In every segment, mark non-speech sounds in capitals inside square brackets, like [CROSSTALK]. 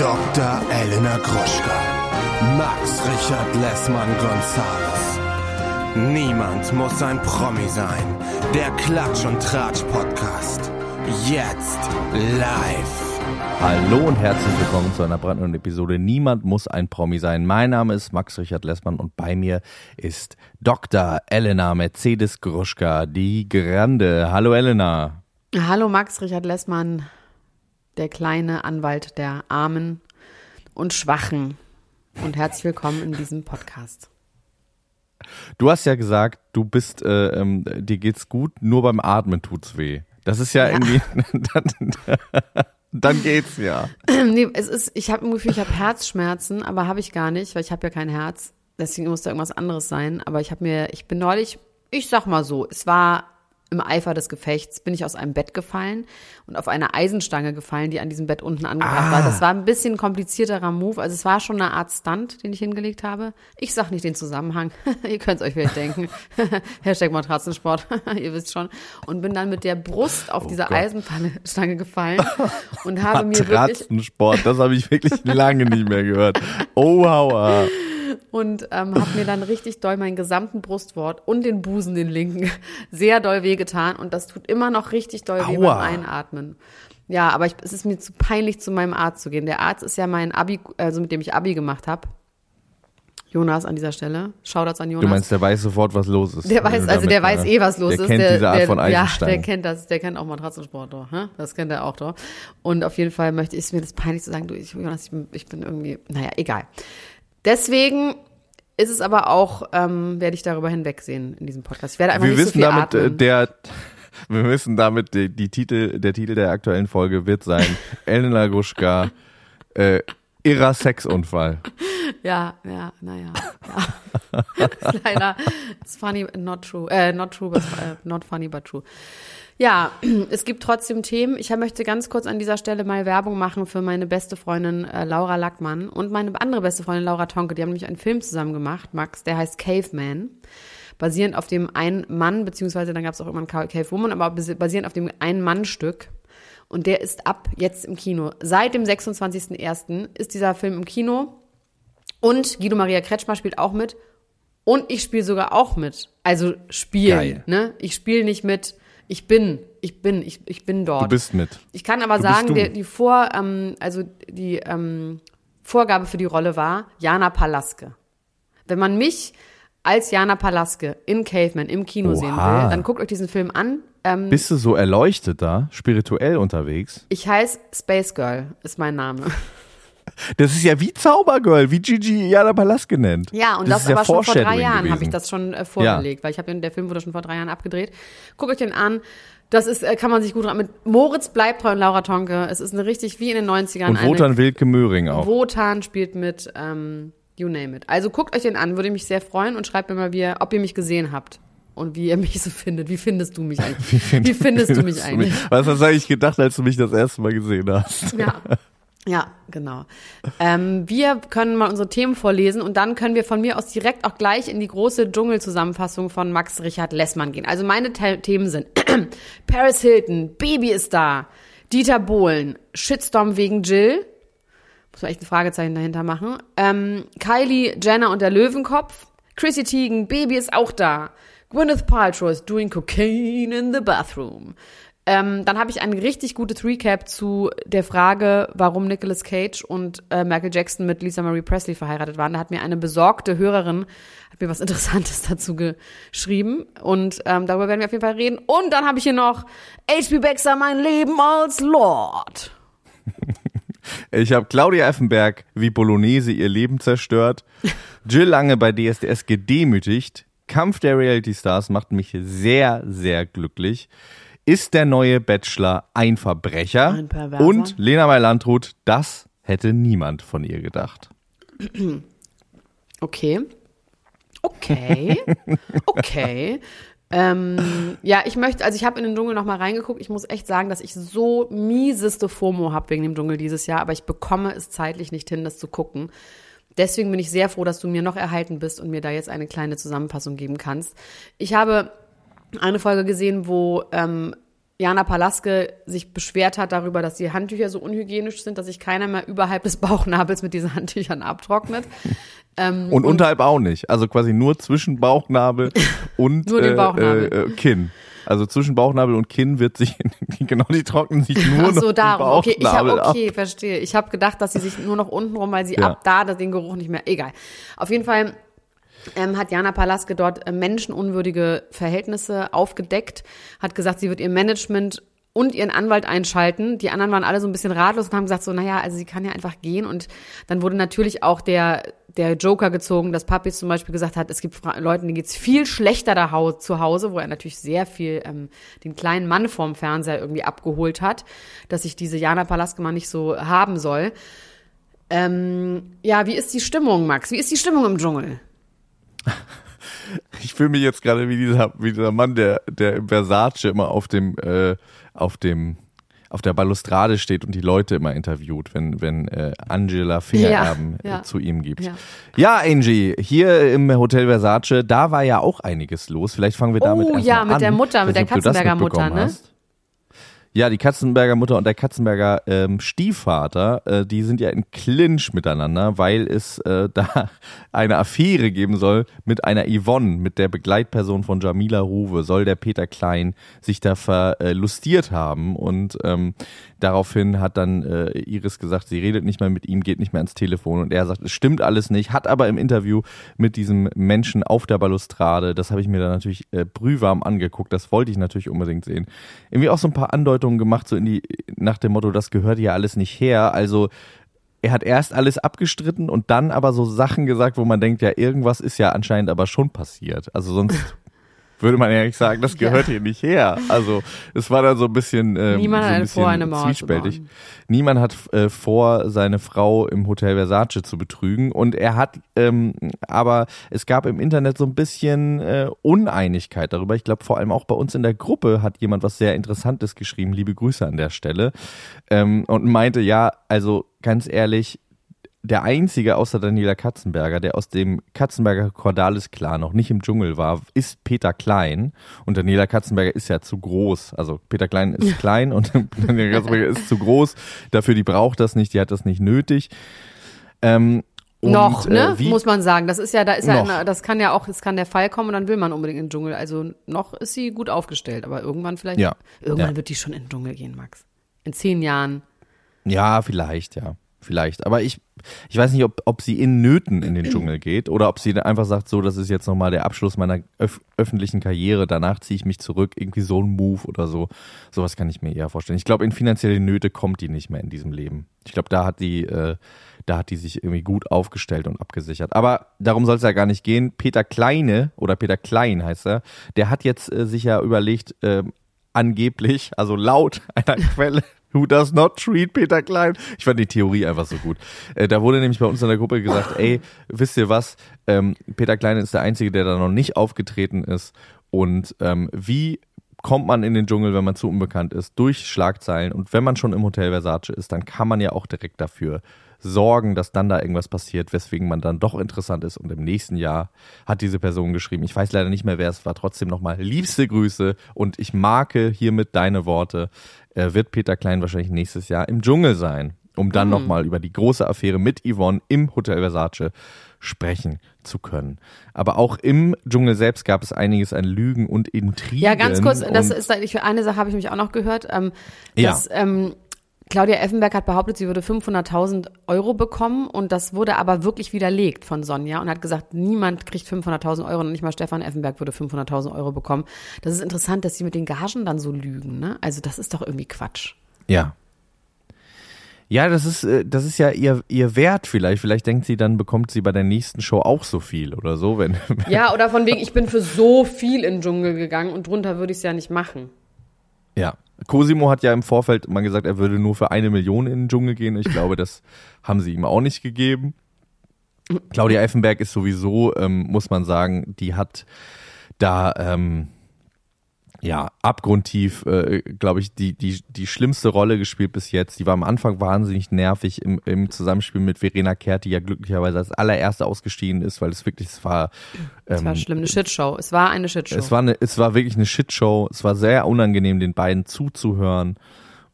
Dr. Elena Gruschka, Max Richard Lessmann Gonzales. Niemand muss ein Promi sein. Der Klatsch und Tratsch Podcast. Jetzt live. Hallo und herzlich willkommen zu einer brandneuen Episode. Niemand muss ein Promi sein. Mein Name ist Max Richard Lessmann und bei mir ist Dr. Elena Mercedes Gruschka, die Grande. Hallo Elena. Hallo Max Richard Lessmann, der kleine Anwalt der Armen und Schwachen. Und herzlich willkommen in diesem Podcast. Du hast ja gesagt, du bist, äh, ähm, dir geht's gut, nur beim Atmen tut's weh. Das ist ja, ja. irgendwie, [LAUGHS] dann, dann, geht's ja. [CLEARS THROAT] nee, es ist, ich habe im Gefühl, ich habe Herzschmerzen, aber habe ich gar nicht, weil ich habe ja kein Herz. Deswegen muss da irgendwas anderes sein. Aber ich habe mir, ich bin neulich, ich sag mal so, es war im Eifer des Gefechts bin ich aus einem Bett gefallen und auf eine Eisenstange gefallen, die an diesem Bett unten angebracht ah. war. Das war ein bisschen komplizierterer Move. Also es war schon eine Art Stunt, den ich hingelegt habe. Ich sag nicht den Zusammenhang. [LAUGHS] Ihr könnt es euch vielleicht denken. [LAUGHS] Hashtag Matratzensport. [LAUGHS] Ihr wisst schon. Und bin dann mit der Brust auf oh dieser Eisenstange gefallen und habe mir wirklich... Matratzensport, das habe ich wirklich lange nicht mehr gehört. Oh, hauer und ähm, habe mir dann richtig doll meinen gesamten Brustwort und den Busen, den linken, [LAUGHS] sehr doll wehgetan und das tut immer noch richtig doll weh beim Einatmen. Ja, aber ich, es ist mir zu peinlich, zu meinem Arzt zu gehen. Der Arzt ist ja mein Abi, also mit dem ich Abi gemacht habe. Jonas an dieser Stelle. Shoutouts an Jonas. Du meinst, der weiß sofort, was los ist. Der weiß, also der weiß eh, was los der ist. Kennt der diese Art von Eisenstein. Ja, der kennt das, der kennt auch Matratzensport doch, ne? Das kennt er auch doch. Und auf jeden Fall möchte ich mir das peinlich zu sagen, du, ich, Jonas, ich bin, ich bin irgendwie, naja, egal. Deswegen ist es aber auch, ähm, werde ich darüber hinwegsehen in diesem Podcast. Ich werde einfach wir nicht wissen so viel damit, äh, atmen. der, [LAUGHS] wir wissen damit, die, die, Titel, der Titel der aktuellen Folge wird sein, [LAUGHS] Elena Gruschka, äh, irrer Sexunfall. Ja, ja, naja. Ja. [LAUGHS] Leider, it's funny, not true. Äh, not true, but, äh, not funny, but true. Ja, [CLEARS THROAT] es gibt trotzdem Themen. Ich möchte ganz kurz an dieser Stelle mal Werbung machen für meine beste Freundin äh, Laura Lackmann und meine andere beste Freundin Laura Tonke. Die haben nämlich einen Film zusammen gemacht, Max, der heißt Caveman. Basierend auf dem Ein-Mann, beziehungsweise dann gab es auch immer ein Cave Woman, aber basierend auf dem Ein-Mann-Stück. Und der ist ab jetzt im Kino. Seit dem 26.01. ist dieser Film im Kino. Und Guido Maria Kretschmer spielt auch mit. Und ich spiele sogar auch mit. Also spielen. Ne? Ich spiele nicht mit ich bin, ich bin, ich, ich bin dort. Du bist mit. Ich kann aber du sagen, die, die Vor, ähm, also die ähm, Vorgabe für die Rolle war Jana Palaske. Wenn man mich als Jana Palaske in Caveman im Kino Oha. sehen will, dann guckt euch diesen Film an. Ähm, Bist du so erleuchtet da, spirituell unterwegs? Ich heiße Space Girl, ist mein Name. Das ist ja wie Zaubergirl, wie Gigi Jana Palaske nennt. Ja, und das, das aber schon vor drei Jahren habe ich das schon äh, vorgelegt, ja. weil ich habe der Film wurde schon vor drei Jahren abgedreht. Guckt euch den an. Das ist, äh, kann man sich gut mit Moritz bleibt und Laura Tonke. Es ist eine richtig wie in den 90ern. Und Wotan Wilke Möhring auch. Wotan spielt mit, ähm, you name it. Also guckt euch den an, würde mich sehr freuen und schreibt mir mal, wie ob ihr mich gesehen habt und wie ihr [LAUGHS] mich so findet. Wie findest du mich [LAUGHS] eigentlich? Wie, find, wie findest du mich eigentlich? Was hast du eigentlich gedacht, als du mich das erste Mal gesehen hast? Ja. [LAUGHS] Ja, genau. Ähm, wir können mal unsere Themen vorlesen und dann können wir von mir aus direkt auch gleich in die große Dschungelzusammenfassung von Max Richard Lessmann gehen. Also meine The Themen sind [CLEARS THROAT] Paris Hilton, Baby ist da, Dieter Bohlen, Shitstorm wegen Jill, muss man echt ein Fragezeichen dahinter machen, ähm, Kylie Jenner und der Löwenkopf, Chrissy Teigen, Baby ist auch da, Gwyneth Paltrow is doing cocaine in the bathroom. Ähm, dann habe ich ein richtig gutes Recap zu der Frage, warum Nicolas Cage und äh, Michael Jackson mit Lisa Marie Presley verheiratet waren. Da hat mir eine besorgte Hörerin hat mir was [LAUGHS] Interessantes dazu geschrieben und ähm, darüber werden wir auf jeden Fall reden. Und dann habe ich hier noch HB Baxter, mein Leben als Lord. [LAUGHS] Ich habe Claudia Effenberg wie Bolognese ihr Leben zerstört, Jill Lange bei DSDS gedemütigt, Kampf der Reality Stars macht mich sehr, sehr glücklich. Ist der neue Bachelor ein Verbrecher? Ein Perverser. Und Lena Meyer-Landrut, das hätte niemand von ihr gedacht. Okay. Okay. Okay. ähm, ja, ich möchte, also ich habe in den Dschungel noch mal reingeguckt. Ich muss echt sagen, dass ich so mieseste FOMO habe wegen dem Dschungel dieses Jahr, aber ich bekomme es zeitlich nicht hin, das zu gucken. Deswegen bin ich sehr froh, dass du mir noch erhalten bist und mir da jetzt eine kleine Zusammenfassung geben kannst. Ich habe eine Folge gesehen, wo ähm, Jana Palaske sich beschwert hat darüber, dass die Handtücher so unhygienisch sind, dass sich keiner mehr überhalb des Bauchnabels mit diesen Handtüchern abtrocknet. [LAUGHS] Ähm, und, und unterhalb auch nicht. Also quasi nur zwischen Bauchnabel [LAUGHS] und den Bauchnabel. Äh, äh, Kinn. Also zwischen Bauchnabel und Kinn wird sich, [LAUGHS] genau, die trocknen sich nur Ach so, noch darum. Okay, ich hab, okay, ab. verstehe. Ich habe gedacht, dass sie sich nur noch unten rum, weil sie ja. ab da den Geruch nicht mehr, egal. Auf jeden Fall ähm, hat Jana Palaske dort äh, menschenunwürdige Verhältnisse aufgedeckt, hat gesagt, sie wird ihr Management und ihren Anwalt einschalten. Die anderen waren alle so ein bisschen ratlos und haben gesagt so, naja, also sie kann ja einfach gehen. Und dann wurde natürlich auch der, der Joker gezogen, dass Papis zum Beispiel gesagt hat, es gibt Leuten, denen geht's viel schlechter da zu Hause, wo er natürlich sehr viel ähm, den kleinen Mann vorm Fernseher irgendwie abgeholt hat, dass sich diese Jana Palaske mal nicht so haben soll. Ähm, ja, wie ist die Stimmung, Max? Wie ist die Stimmung im Dschungel? [LAUGHS] Ich fühle mich jetzt gerade wie dieser, wie dieser Mann, der, der im Versace immer auf dem, äh, auf dem, auf der Balustrade steht und die Leute immer interviewt, wenn, wenn äh, Angela Fingererben ja, ja. äh, zu ihm gibt. Ja. ja. Angie, hier im Hotel Versace, da war ja auch einiges los. Vielleicht fangen wir damit oh, an. Oh ja, mit der Mutter, mit der Katzenberger Mutter, ne? Hast. Ja, die Katzenberger Mutter und der Katzenberger ähm, Stiefvater, äh, die sind ja in Clinch miteinander, weil es äh, [LAUGHS] da eine Affäre geben soll mit einer Yvonne, mit der Begleitperson von Jamila Ruwe, soll der Peter Klein sich da verlustiert haben. Und ähm, daraufhin hat dann äh, Iris gesagt, sie redet nicht mehr mit ihm, geht nicht mehr ans Telefon und er sagt, es stimmt alles nicht, hat aber im Interview mit diesem Menschen auf der Balustrade, das habe ich mir dann natürlich äh, brühwarm angeguckt, das wollte ich natürlich unbedingt sehen, irgendwie auch so ein paar Andeutungen gemacht, so in die, nach dem Motto, das gehört ja alles nicht her. Also er hat erst alles abgestritten und dann aber so Sachen gesagt, wo man denkt, ja, irgendwas ist ja anscheinend aber schon passiert. Also sonst [LAUGHS] würde man nicht sagen, das gehört ja. hier nicht her. Also es war dann so ein bisschen, ähm, Niemand so ein hat vor, eine Mauer zwiespältig. Niemand hat äh, vor, seine Frau im Hotel Versace zu betrügen. Und er hat, ähm, aber es gab im Internet so ein bisschen äh, Uneinigkeit darüber. Ich glaube, vor allem auch bei uns in der Gruppe hat jemand was sehr Interessantes geschrieben. Liebe Grüße an der Stelle. Ähm, und meinte, ja, also ganz ehrlich, der einzige außer Daniela Katzenberger, der aus dem Katzenberger Cordalis-Clan noch nicht im Dschungel war, ist Peter Klein. Und Daniela Katzenberger ist ja zu groß. Also Peter Klein ist [LAUGHS] klein und Daniela Katzenberger ist zu groß. Dafür, die braucht das nicht, die hat das nicht nötig. Ähm, und, noch, ne? Äh, muss man sagen. Das ist ja, da ist ja, eine, das kann ja auch, es kann der Fall kommen und dann will man unbedingt in den Dschungel. Also noch ist sie gut aufgestellt, aber irgendwann vielleicht, ja. irgendwann ja. wird die schon in den Dschungel gehen, Max. In zehn Jahren. Ja, vielleicht, ja vielleicht. Aber ich, ich weiß nicht, ob, ob sie in Nöten in den [CLEARS THROAT] Dschungel geht oder ob sie einfach sagt, so, das ist jetzt nochmal der Abschluss meiner öf öffentlichen Karriere, danach ziehe ich mich zurück, irgendwie so ein Move oder so. Sowas kann ich mir eher vorstellen. Ich glaube, in finanzielle Nöte kommt die nicht mehr in diesem Leben. Ich glaube, da hat die, äh, da hat die sich irgendwie gut aufgestellt und abgesichert. Aber darum soll es ja gar nicht gehen. Peter Kleine oder Peter Klein heißt er, der hat jetzt äh, sich ja überlegt, äh, angeblich, also laut [LAUGHS] einer Quelle, Who does not treat Peter Klein? Ich fand die Theorie einfach so gut. Äh, da wurde nämlich bei uns in der Gruppe gesagt, ey, wisst ihr was? Ähm, Peter Klein ist der Einzige, der da noch nicht aufgetreten ist. Und ähm, wie kommt man in den Dschungel, wenn man zu unbekannt ist? Durch Schlagzeilen. Und wenn man schon im Hotel Versace ist, dann kann man ja auch direkt dafür sorgen, dass dann da irgendwas passiert, weswegen man dann doch interessant ist. Und im nächsten Jahr hat diese Person geschrieben, ich weiß leider nicht mehr, wer es war, trotzdem nochmal liebste Grüße und ich marke hiermit deine Worte. Er wird Peter Klein wahrscheinlich nächstes Jahr im Dschungel sein, um dann mhm. nochmal über die große Affäre mit Yvonne im Hotel Versace sprechen zu können. Aber auch im Dschungel selbst gab es einiges an Lügen und Intrigen. Ja, ganz kurz, das ist eine Sache habe ich mich auch noch gehört, ähm, dass ja. ähm, Claudia Effenberg hat behauptet, sie würde 500.000 Euro bekommen und das wurde aber wirklich widerlegt von Sonja und hat gesagt, niemand kriegt 500.000 Euro und nicht mal Stefan Effenberg würde 500.000 Euro bekommen. Das ist interessant, dass sie mit den Gagen dann so lügen, ne? Also das ist doch irgendwie Quatsch. Ja. Ja, das ist, äh, das ist ja ihr, ihr Wert vielleicht. Vielleicht denkt sie, dann bekommt sie bei der nächsten Show auch so viel oder so, wenn. [LAUGHS] Ja, oder von wegen, ich bin für so viel in den Dschungel gegangen und drunter würde ich es ja nicht machen. Ja. Cosimo hat ja im Vorfeld mal gesagt, er würde nur für eine Million in den Dschungel gehen. Ich glaube, das [LAUGHS] haben sie ihm auch nicht gegeben. Claudia Effenberg ist sowieso, ähm, muss man sagen, die hat da, ähm, ja, abgrundtief, äh, glaube ich, die, die, die schlimmste Rolle gespielt bis jetzt. Die war am Anfang wahnsinnig nervig im, im Zusammenspiel mit Verena Kehrt, die ja glücklicherweise als allererste ausgestiegen ist, weil es wirklich, es war. Ähm, es war schlimm, eine Shitshow. Es war eine Shitshow. Es war, eine, es war wirklich eine Shitshow. Es war sehr unangenehm, den beiden zuzuhören.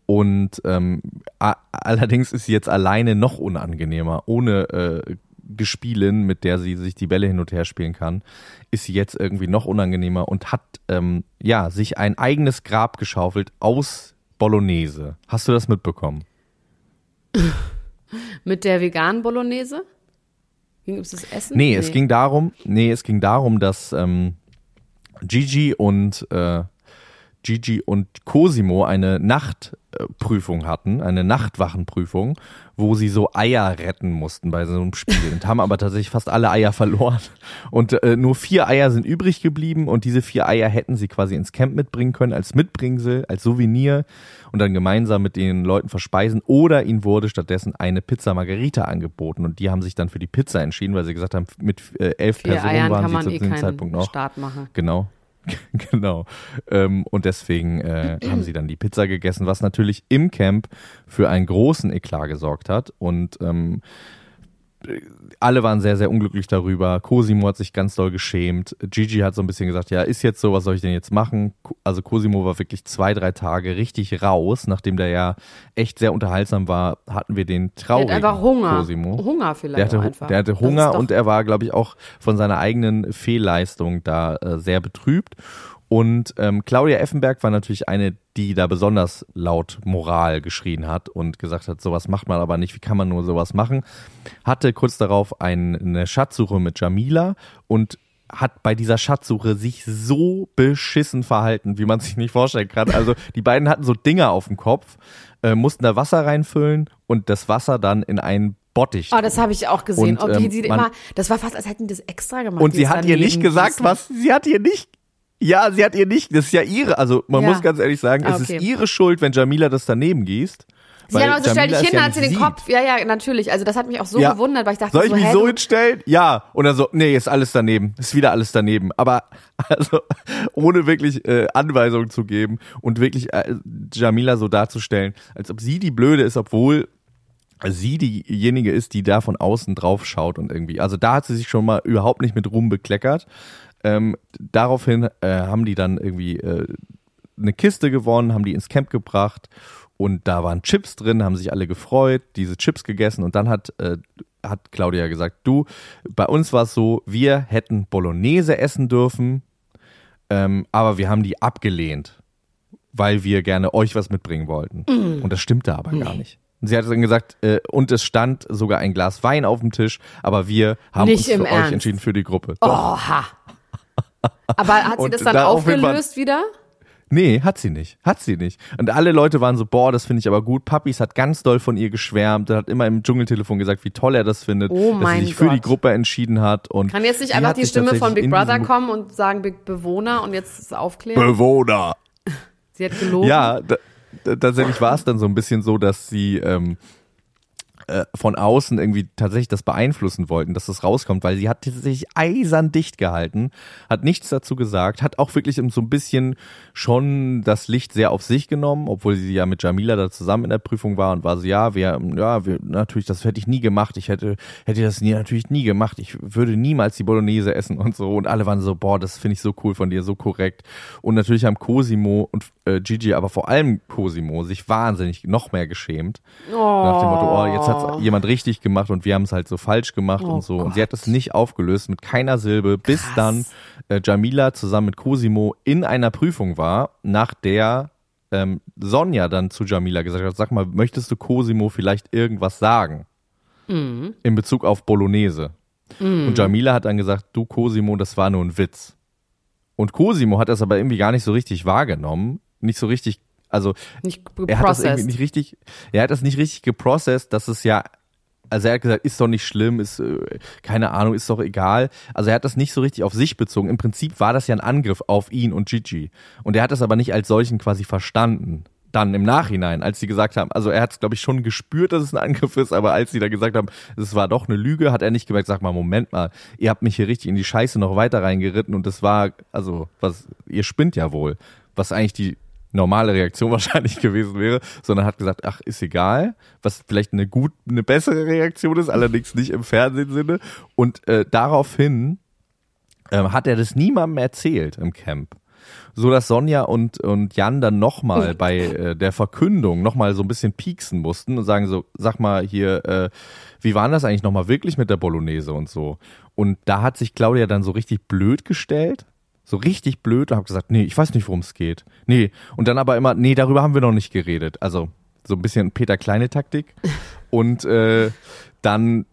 Und ähm, allerdings ist sie jetzt alleine noch unangenehmer, ohne äh, Gespielin, mit der sie sich die Bälle hin und her spielen kann, ist sie jetzt irgendwie noch unangenehmer und hat ähm, ja sich ein eigenes Grab geschaufelt aus Bolognese. Hast du das mitbekommen? [LAUGHS] mit der veganen Bolognese? Ging es das Essen? Nee, nee, es ging darum, nee, es ging darum, dass ähm, Gigi und äh, Gigi und Cosimo eine Nachtprüfung hatten, eine Nachtwachenprüfung, wo sie so Eier retten mussten bei so einem Spiel und haben aber tatsächlich fast alle Eier verloren. Und äh, nur vier Eier sind übrig geblieben und diese vier Eier hätten sie quasi ins Camp mitbringen können, als Mitbringsel, als Souvenir und dann gemeinsam mit den Leuten verspeisen. Oder ihnen wurde stattdessen eine Pizza Margarita angeboten und die haben sich dann für die Pizza entschieden, weil sie gesagt haben, mit äh, elf vier Personen Eiern waren sie zu eh dem Zeitpunkt noch. Start machen. Genau. [LAUGHS] genau. Ähm, und deswegen äh, [CLEARS THROAT] haben sie dann die Pizza gegessen, was natürlich im Camp für einen großen Eklat gesorgt hat. Und ähm, alle waren sehr, sehr unglücklich darüber. Cosimo hat sich ganz doll geschämt. Gigi hat so ein bisschen gesagt, ja, ist jetzt so, was soll ich denn jetzt machen? Also Cosimo war wirklich zwei, drei Tage richtig raus. Nachdem der ja echt sehr unterhaltsam war, hatten wir den traurigen der hat einfach Hunger. Cosimo. Hunger vielleicht der hatte, einfach. Der hatte Hunger und er war, glaube ich, auch von seiner eigenen Fehlleistung da äh, sehr betrübt. Und ähm, Claudia Effenberg war natürlich eine, die da besonders laut Moral geschrien hat und gesagt hat, sowas macht man aber nicht, wie kann man nur sowas machen? Hatte kurz darauf ein, eine Schatzsuche mit Jamila und hat bei dieser Schatzsuche sich so beschissen verhalten, wie man [LAUGHS] sich nicht vorstellen kann. Also die beiden hatten so Dinger auf dem Kopf, äh, mussten da Wasser reinfüllen und das Wasser dann in einen Bottich. Oh, das habe ich auch gesehen. Und, ähm, die, die immer, das war fast, als hätten die das extra gemacht. Und sie hat ihr nicht gesagt, was, sie hat ihr nicht ja, sie hat ihr nicht, das ist ja ihre, also man ja. muss ganz ehrlich sagen, ah, es ist ihre Schuld, wenn Jamila das daneben gießt. Sie hat auch so, stell dich hin, ja hat sie den sieht. Kopf, ja, ja, natürlich. Also das hat mich auch so ja. gewundert, weil ich dachte, soll ich so, mich so hinstellen? Ja. Und dann so, nee, ist alles daneben, ist wieder alles daneben. Aber [LAUGHS] also ohne wirklich äh, Anweisungen zu geben und wirklich äh, Jamila so darzustellen, als ob sie die Blöde ist, obwohl sie diejenige ist, die da von außen drauf schaut und irgendwie. Also da hat sie sich schon mal überhaupt nicht mit Ruhm bekleckert. Ähm, daraufhin äh, haben die dann irgendwie äh, eine Kiste gewonnen, haben die ins Camp gebracht und da waren Chips drin, haben sich alle gefreut, diese Chips gegessen und dann hat, äh, hat Claudia gesagt, du, bei uns war es so, wir hätten Bolognese essen dürfen, ähm, aber wir haben die abgelehnt, weil wir gerne euch was mitbringen wollten. Mm. Und das stimmte aber nee. gar nicht. Und sie hat dann gesagt, äh, und es stand sogar ein Glas Wein auf dem Tisch, aber wir haben nicht uns für Ernst. euch entschieden für die Gruppe. Oha. Aber hat sie das dann da aufgelöst wieder? Nee, hat sie nicht. Hat sie nicht. Und alle Leute waren so, boah, das finde ich aber gut. Papis hat ganz doll von ihr geschwärmt. Er hat immer im Dschungeltelefon gesagt, wie toll er das findet, oh dass sie sich Gott. für die Gruppe entschieden hat. Und Kann jetzt nicht einfach die Stimme von Big Brother kommen und sagen Big Bewohner und jetzt aufklären? Bewohner. [LAUGHS] Sie hat gelogen. Ja, tatsächlich war es dann so ein bisschen so, dass sie ähm, äh, von außen irgendwie tatsächlich das beeinflussen wollten, dass das rauskommt, weil sie hat sich eisern dicht gehalten, hat nichts dazu gesagt, hat auch wirklich so ein bisschen schon das Licht sehr auf sich genommen, obwohl sie ja mit Jamila da zusammen in der Prüfung war und war so, ja, wir, ja, wir, natürlich, das hätte ich nie gemacht, ich hätte, hätte das nie, natürlich nie gemacht, ich würde niemals die Bolognese essen und so und alle waren so, boah, das finde ich so cool von dir, so korrekt und natürlich haben Cosimo und äh, Gigi, aber vor allem Cosimo sich wahnsinnig noch mehr geschämt. Oh. Nach dem Motto, oh, jetzt hat oh. jemand richtig gemacht und wir haben es halt so falsch gemacht oh und so. Gott. Und sie hat es nicht aufgelöst mit keiner Silbe, bis Krass. dann äh, Jamila zusammen mit Cosimo in einer Prüfung war, nach der ähm, Sonja dann zu Jamila gesagt hat, sag mal, möchtest du Cosimo vielleicht irgendwas sagen? Mhm. In Bezug auf Bolognese. Mhm. Und Jamila hat dann gesagt, du Cosimo, das war nur ein Witz. Und Cosimo hat das aber irgendwie gar nicht so richtig wahrgenommen, nicht so richtig also nicht er hat das irgendwie nicht richtig, er hat das nicht richtig geprocessed, dass es ja, also er hat gesagt, ist doch nicht schlimm, ist äh, keine Ahnung, ist doch egal. Also er hat das nicht so richtig auf sich bezogen. Im Prinzip war das ja ein Angriff auf ihn und Gigi. Und er hat das aber nicht als solchen quasi verstanden. Dann im Nachhinein, als sie gesagt haben, also er hat es, glaube ich, schon gespürt, dass es ein Angriff ist, aber als sie da gesagt haben, es war doch eine Lüge, hat er nicht gemerkt, sag mal, Moment mal, ihr habt mich hier richtig in die Scheiße noch weiter reingeritten und das war, also, was, ihr spinnt ja wohl was eigentlich die normale Reaktion [LAUGHS] wahrscheinlich gewesen wäre, sondern hat gesagt, ach, ist egal, was vielleicht eine gut, eine bessere Reaktion ist, allerdings nicht im Fernsehsinne. Und äh, daraufhin äh, hat er das niemandem erzählt im Camp. So dass Sonja und, und Jan dann nochmal [LAUGHS] bei äh, der Verkündung nochmal so ein bisschen pieksen mussten und sagen so, sag mal hier, äh, wie war das eigentlich nochmal wirklich mit der Bolognese und so. Und da hat sich Claudia dann so richtig blöd gestellt so richtig blöd und habe gesagt, nee, ich weiß nicht, worum es geht. Nee. Und dann aber immer, nee, darüber haben wir noch nicht geredet. Also so ein bisschen Peter Kleine Taktik. [LAUGHS] Und äh, dann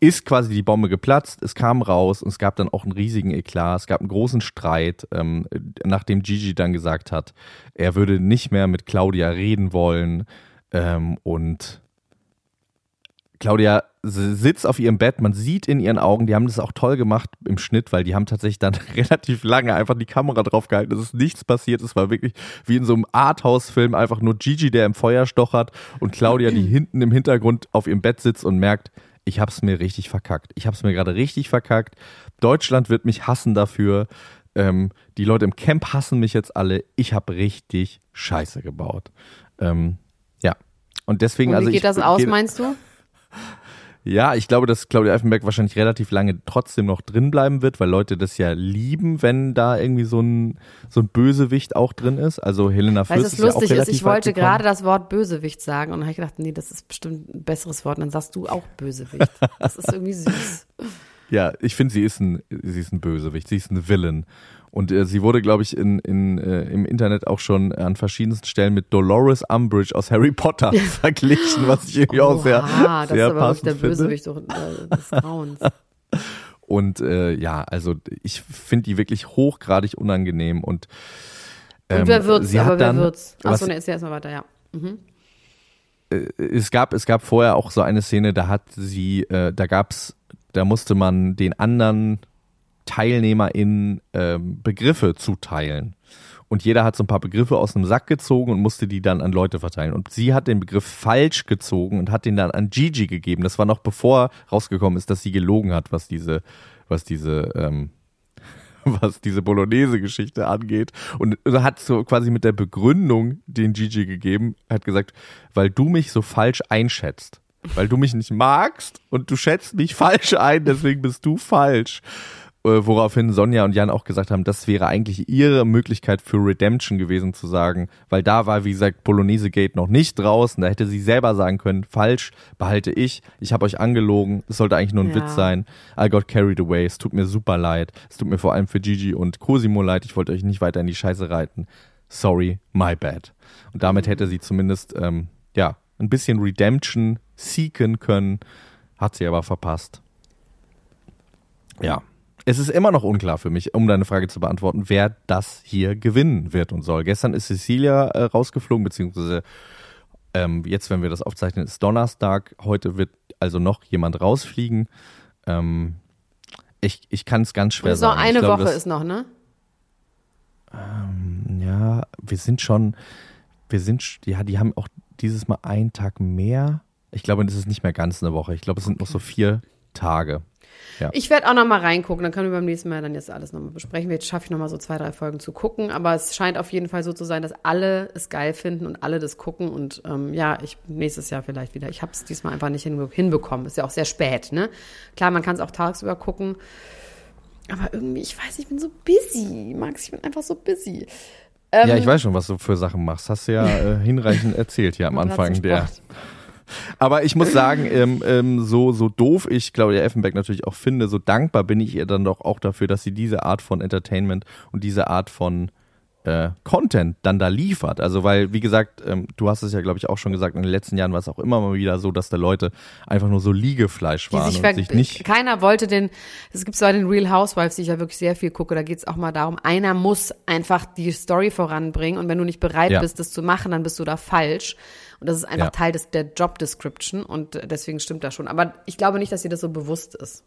ist quasi die Bombe geplatzt, es kam raus und es gab dann auch einen riesigen Eklat, es gab einen großen Streit, ähm, nachdem Gigi dann gesagt hat, er würde nicht mehr mit Claudia reden wollen ähm, und Claudia sitzt auf ihrem Bett, man sieht in ihren Augen, die haben das auch toll gemacht im Schnitt, weil die haben tatsächlich dann [LAUGHS] relativ lange einfach die Kamera drauf gehalten, es ist nichts passiert, es war wirklich wie in so einem Arthouse-Film, einfach nur Gigi, der im Feuer stochert und Claudia, die [CLEARS THROAT] hinten im Hintergrund auf ihrem Bett sitzt und merkt, ich hab's mir richtig verkackt. Ich hab's mir gerade richtig verkackt. Deutschland wird mich hassen dafür. Ähm, die Leute im Camp hassen mich jetzt alle. Ich habe richtig Scheiße gebaut. Ähm, ja. Und deswegen, Und wie also geht ich, das aus, meinst du? Ja, ich glaube, dass Claudia Eifenberg wahrscheinlich relativ lange trotzdem noch drin bleiben wird, weil Leute das ja lieben, wenn da irgendwie so ein, so ein Bösewicht auch drin ist. Also Helena Weil Fürst es ist ja lustig ist, ich wollte gerade das Wort Bösewicht sagen und habe ich gedacht, nee, das ist bestimmt ein besseres Wort. Und dann sagst du auch Bösewicht. Das ist irgendwie süß. [LAUGHS] Ja, ich finde, sie ist ein, sie ist ein Bösewicht, sie ist ein Villain. Und äh, sie wurde, glaube ich, in, in, äh, im Internet auch schon an verschiedensten Stellen mit Dolores Umbridge aus Harry Potter [LAUGHS] verglichen, was ich irgendwie auch sehr, Oha, das sehr ist aber der. Bösewicht äh, des Grauens. [LAUGHS] Und äh, ja, also ich finde die wirklich hochgradig unangenehm und ähm, Und wer wird's? sie hat Aber wer dann, wird's? Achso, ne, erzähl erst mal weiter, ja. es gab, es gab vorher auch so eine Szene, da hat sie, äh, da gab's, da musste man den anderen TeilnehmerInnen ähm, Begriffe zuteilen. Und jeder hat so ein paar Begriffe aus einem Sack gezogen und musste die dann an Leute verteilen. Und sie hat den Begriff falsch gezogen und hat den dann an Gigi gegeben. Das war noch bevor rausgekommen ist, dass sie gelogen hat, was diese, was diese, ähm, [LAUGHS] was diese Bolognese-Geschichte angeht. Und hat so quasi mit der Begründung den Gigi gegeben, hat gesagt, weil du mich so falsch einschätzt. Weil du mich nicht magst und du schätzt mich [LAUGHS] falsch ein, deswegen bist du falsch. Äh, Woraufhin Sonja und Jan auch gesagt haben, das wäre eigentlich ihre Möglichkeit für Redemption gewesen zu sagen, weil da war, wie gesagt, Bolognese Gate noch nicht draußen. Da hätte sie selber sagen können, falsch, behalte ich, ich habe euch angelogen, es sollte eigentlich nur ein Ja. Witz sein. I got carried away, es tut mir super leid. Es tut mir vor allem für Gigi und Cosimo leid, ich wollte euch nicht weiter in die Scheiße reiten. Sorry, my bad. Und damit hätte sie zumindest, ähm, ja, ein bisschen Redemption seeken können, hat sie aber verpasst. Ja. Es ist immer noch unklar für mich, um deine Frage zu beantworten, wer das hier gewinnen wird und soll. Gestern ist Cecilia äh, rausgeflogen, beziehungsweise ähm, jetzt, wenn wir das aufzeichnen, ist Donnerstag. Heute wird also noch jemand rausfliegen. Ähm, ich ich kann es ganz schwer Und so sagen. eine glaube, Woche das, ist noch, ne? Ja, wir sind schon, wir sind, ja, die haben auch dieses Mal einen Tag mehr. Ich glaube, das ist nicht mehr ganz eine Woche. Ich glaube, es sind noch so vier Tage. Ich werde auch noch mal reingucken, dann können wir beim nächsten Mal dann jetzt alles noch mal besprechen. Jetzt schaffe ich noch mal so zwei, drei Folgen zu gucken, aber es scheint auf jeden Fall so zu sein, dass alle es geil finden und alle das gucken und ähm, ja, ich nächstes Jahr vielleicht wieder. Ich habe es diesmal einfach nicht hinbe hinbekommen. Ist ja auch sehr spät, ne? Klar, man kann es auch tagsüber gucken, aber irgendwie, ich weiß, ich bin so busy, Max, ich bin einfach so busy. ja, ich weiß schon, was du für Sachen machst. Hast du ja äh, hinreichend erzählt hier am. [LAUGHS] Anfang der. Aber ich muss sagen, ähm, ähm, so, so doof ich Claudia Effenberg natürlich auch finde, so dankbar bin ich ihr dann doch auch dafür, dass sie diese Art von Entertainment und diese Art von äh, Content dann da liefert. Also weil, wie gesagt, ähm, du hast es ja, glaube ich, auch schon gesagt, in den letzten Jahren war es auch immer mal wieder so, dass da Leute einfach nur so Liegefleisch waren sich und sich nicht. keiner wollte den, es gibt zwar den Real Housewives, die ich ja wirklich sehr viel gucke, da geht es auch mal darum, einer muss einfach die Story voranbringen und wenn du nicht bereit Ja. bist, das zu machen, dann bist du da falsch. Und das ist einfach Ja. Teil des, der Job Description und äh, deswegen stimmt das schon. Aber ich glaube nicht, dass ihr das so bewusst ist.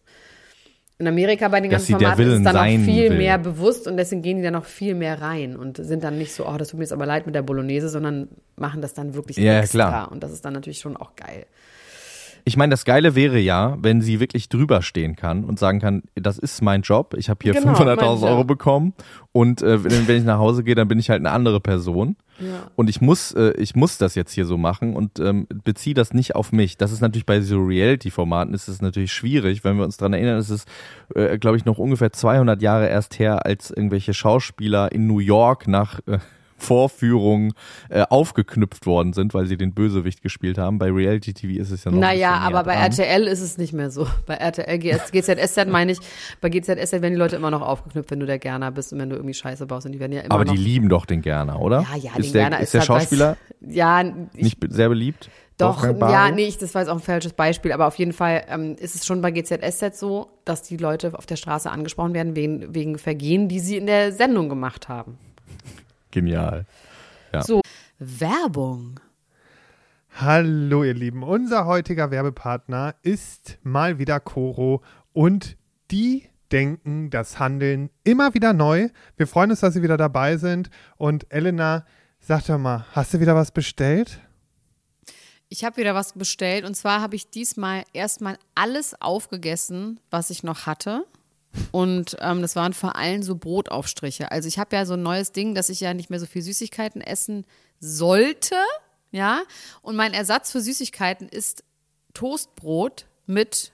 In Amerika bei den Dass ganzen Formaten ist es dann noch viel will. mehr bewusst und deswegen gehen die dann noch viel mehr rein und sind dann nicht so, oh, das tut mir jetzt aber leid mit der Bolognese, sondern machen das dann wirklich Ja, extra. klar. Und das ist dann natürlich schon auch geil. Ich meine, das Geile wäre ja, wenn sie wirklich drüber stehen kann und sagen kann, das ist mein Job, ich habe hier Genau, 500.000 mein Euro bekommen und äh, wenn, wenn ich nach Hause gehe, dann bin ich halt eine andere Person. Ja. Und ich muss, äh, ich muss das jetzt hier so machen und ähm, beziehe das nicht auf mich. Das ist natürlich bei so Reality-Formaten ist es natürlich schwierig, wenn wir uns dran erinnern, es ist, äh, glaube ich, noch ungefähr 200 Jahre erst her, als irgendwelche Schauspieler in New York nach äh, Vorführungen äh, aufgeknüpft worden sind, weil sie den Bösewicht gespielt haben. Bei Reality TV ist es ja noch ein Naja, aber bei dran. RTL ist es nicht mehr so. Bei RTL, GZ, GZSZ [LAUGHS] meine ich, bei GZSZ werden die Leute immer noch aufgeknüpft, wenn du der Gerner bist und wenn du irgendwie Scheiße baust und die werden ja immer Aber noch. die lieben doch den Gerner, oder? ja, ja, ist den der, Gerner ist der halt, weiß- Schauspieler Ja, ich, nicht sehr beliebt? Doch, ja, nee, ich, das war jetzt auch ein falsches Beispiel, aber auf jeden Fall ähm, ist es schon bei GZSZ so, dass die Leute auf der Straße angesprochen werden wegen, wegen Vergehen, die sie in der Sendung gemacht haben. Genial. Ja. So. Werbung. Hallo ihr Lieben, unser heutiger Werbepartner ist mal wieder Coro und die denken das Handeln immer wieder neu. Wir freuen uns, dass Sie wieder dabei sind und Elena, sag doch mal, hast du wieder was bestellt? Ich habe wieder was bestellt und zwar habe ich diesmal erstmal alles aufgegessen, was ich noch hatte. Und ähm, das waren vor allem so Brotaufstriche. Also ich habe ja so ein neues Ding, dass ich ja nicht mehr so viel Süßigkeiten essen sollte. Ja. Und mein Ersatz für Süßigkeiten ist Toastbrot mit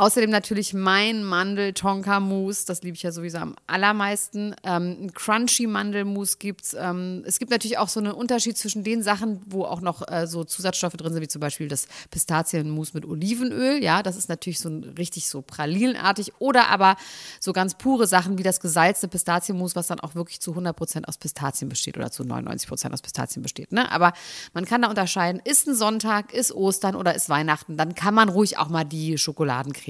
Außerdem natürlich mein Mandel-Tonka-Mousse, das liebe ich ja sowieso am allermeisten. Ähm, ein Crunchy-Mandelmousse gibt's. Ähm, es gibt natürlich auch so einen Unterschied zwischen den Sachen, wo auch noch äh, so Zusatzstoffe drin sind, wie zum Beispiel das Pistazienmousse mit Olivenöl. Ja, das ist natürlich so ein, richtig so pralinenartig. Oder aber so ganz pure Sachen wie das gesalzte Pistazienmousse, was dann auch wirklich zu 100% aus Pistazien besteht oder zu 99% aus Pistazien besteht. Ne? Aber man kann da unterscheiden, ist ein Sonntag, ist Ostern oder ist Weihnachten, dann kann man ruhig auch mal die Schokoladencreme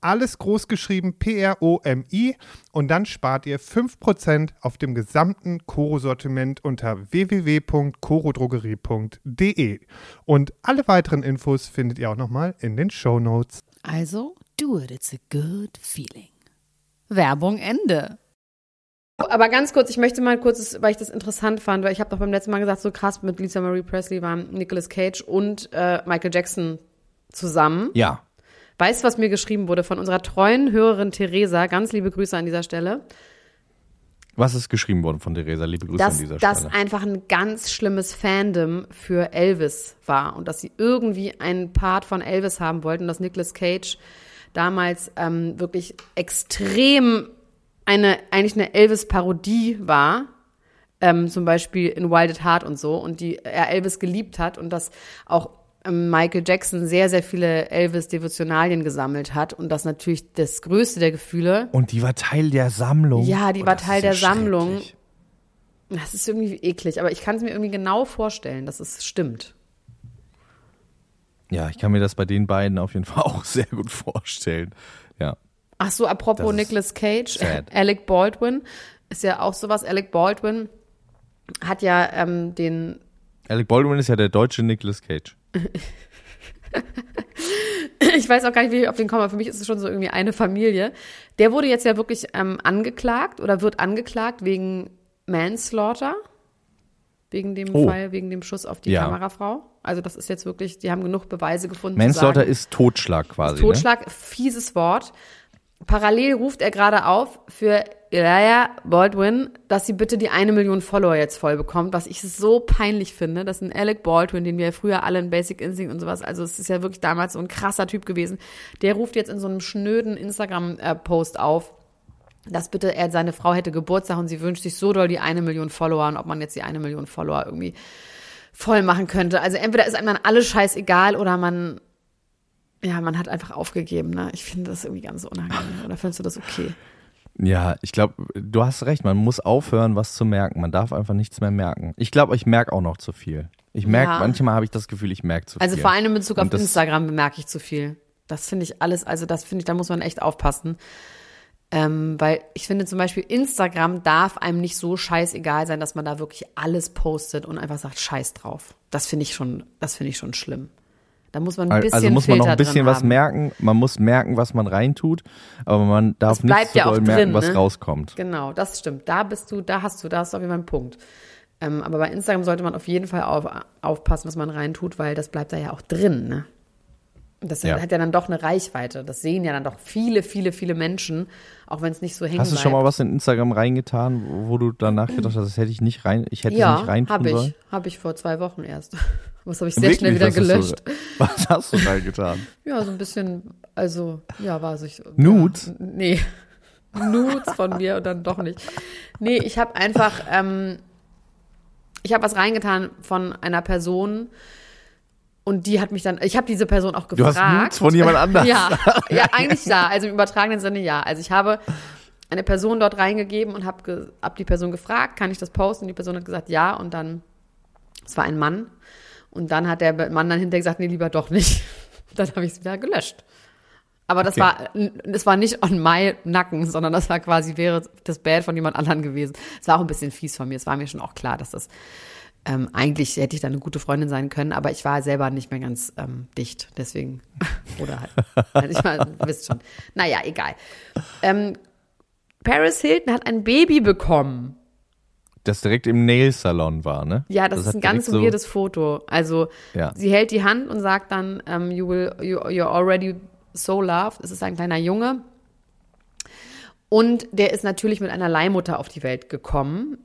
alles groß geschrieben P-R-O-M-I und dann spart ihr 5% auf dem gesamten Koro-Sortiment unter www.korodrogerie.de. Und alle weiteren Infos findet ihr auch nochmal in den Show Notes. Also, do it, it's a good feeling. Werbung Ende. Aber ganz kurz, ich möchte mal kurz, weil ich das interessant fand, weil ich habe doch beim letzten Mal gesagt, so krass mit Lisa Marie Presley waren Nicolas Cage und äh, Michael Jackson zusammen. Ja. Weißt du, was mir geschrieben wurde von unserer treuen Hörerin Theresa? Ganz liebe Grüße an dieser Stelle. Was ist geschrieben worden von Theresa? Liebe Grüße dass an dieser das Stelle. einfach ein ganz schlimmes Fandom für Elvis war und dass sie irgendwie einen Part von Elvis haben wollten, dass Nicolas Cage damals ähm, wirklich extrem eine eigentlich eine Elvis-Parodie war, ähm, zum Beispiel in Wild at Heart und so und die er Elvis geliebt hat und dass auch Michael Jackson sehr sehr viele Elvis-Devotionalien gesammelt hat und das natürlich das größte der Gefühle Und die war Teil der Sammlung. Ja, die Oh, war Teil der so Sammlung. Das ist irgendwie eklig, aber ich kann es mir irgendwie genau vorstellen, dass es stimmt. Ja, ich kann mir das bei den beiden auf jeden Fall [LAUGHS] auch sehr gut vorstellen. Ja. Ach so, apropos Nicolas Cage, [LAUGHS] sad. Alec Baldwin ist ja auch sowas. Alec Baldwin hat ja ähm, den, Alec Baldwin ist ja der deutsche Nicolas Cage. Ich weiß auch gar nicht, wie ich auf den komme, aber für mich ist es schon so irgendwie eine Familie. Der wurde jetzt ja wirklich ähm, angeklagt oder wird angeklagt wegen Manslaughter. Wegen dem Oh. Fall, wegen dem Schuss auf die Ja. Kamerafrau. Also das ist jetzt wirklich, die haben genug Beweise gefunden. Manslaughter sagen, ist Totschlag quasi. Ne? Totschlag, fieses Wort. Parallel ruft er gerade auf für Elijah Baldwin, dass sie bitte die eine Million Follower jetzt voll bekommt, was ich so peinlich finde, dass ein Alec Baldwin, den wir ja früher alle in Basic Instinct und sowas, also es ist ja wirklich damals so ein krasser Typ gewesen, der ruft jetzt in so einem schnöden Instagram-Post auf, dass bitte er seine Frau hätte Geburtstag und sie wünscht sich so doll die eine Million Follower und ob man jetzt die eine Million Follower irgendwie voll machen könnte. Also entweder ist einem dann alles scheißegal oder man ja, man hat einfach aufgegeben, ne? Ich finde das irgendwie ganz unangenehm. Oder findest du das okay? Ja, ich glaube, du hast recht. Man muss aufhören, was zu merken. Man darf einfach nichts mehr merken. Ich glaube, ich merke auch noch zu viel. Ich merke, Ja. manchmal habe ich das Gefühl, ich merke zu Also viel. vor allem in Bezug auf Instagram bemerke ich zu viel. Das finde ich alles, also das finde ich, da muss man echt aufpassen. Ähm, weil ich finde zum Beispiel, Instagram darf einem nicht so scheißegal sein, dass man da wirklich alles postet und einfach sagt, scheiß drauf. Das finde ich schon, das finde ich schon schlimm. Da muss man ein bisschen also muss man noch Filter ein bisschen was haben. merken. Man muss merken, was man reintut, aber man darf nicht so ja doll merken, drin, was ne? rauskommt. Genau, das stimmt. Da bist du, da hast du, da hast du auf jeden Fall einen Punkt. Ähm, aber bei Instagram sollte man auf jeden Fall auf, aufpassen, was man reintut, weil das bleibt da ja auch drin. Ne? Und Das Ja. hat ja dann doch eine Reichweite. Das sehen ja dann doch viele, viele, viele Menschen, auch wenn es nicht so hängen Hast du schon mal was in Instagram reingetan, wo du danach gedacht hast, das hätte ich nicht rein, ich hätte Ja, nicht reintun habe sollen? ich. Habe ich vor zwei Wochen erst. Was habe ich sehr Wirklich? schnell wieder Was hast du- gelöscht. [LAUGHS] Was hast du reingetan? Ja, so ein bisschen, also, ja, war sich. Nudes? Ja, nee. [LAUGHS] Nudes von mir und dann doch nicht. Nee, ich habe einfach, ähm, ich habe was reingetan von einer Person und die hat mich dann, ich habe diese Person auch Du hast gefragt. Nudes von jemand anders? [LAUGHS] Ja, ja, eigentlich ja. Also im übertragenen Sinne ja. Also ich habe eine Person dort reingegeben und habe ge hab die Person gefragt, kann ich das posten? Und die Person hat gesagt, ja. Und dann, es war ein Mann. Und dann hat der Mann dann hinterher gesagt, nee, lieber doch nicht. [LAUGHS] Dann habe ich es wieder gelöscht. Aber das Okay. war, das war nicht on my Nacken, sondern das war quasi, wäre das Bad von jemand anderem gewesen. Es war auch ein bisschen fies von mir. Es war mir schon auch klar, dass das, ähm, eigentlich hätte ich da eine gute Freundin sein können, aber ich war selber nicht mehr ganz ähm, dicht. Deswegen, [LAUGHS] oder halt, also ich ihr wisst schon. Naja, egal. Ähm, Paris Hilton hat ein Baby bekommen. Das direkt im Nail-Salon war, ne? Ja, das, ist hat ein ganz so- weirdes Foto. Also Ja. sie hält die Hand und sagt dann, ähm, you will, you, you're already so loved. Es ist ein kleiner Junge. Und der ist natürlich mit einer Leihmutter auf die Welt gekommen.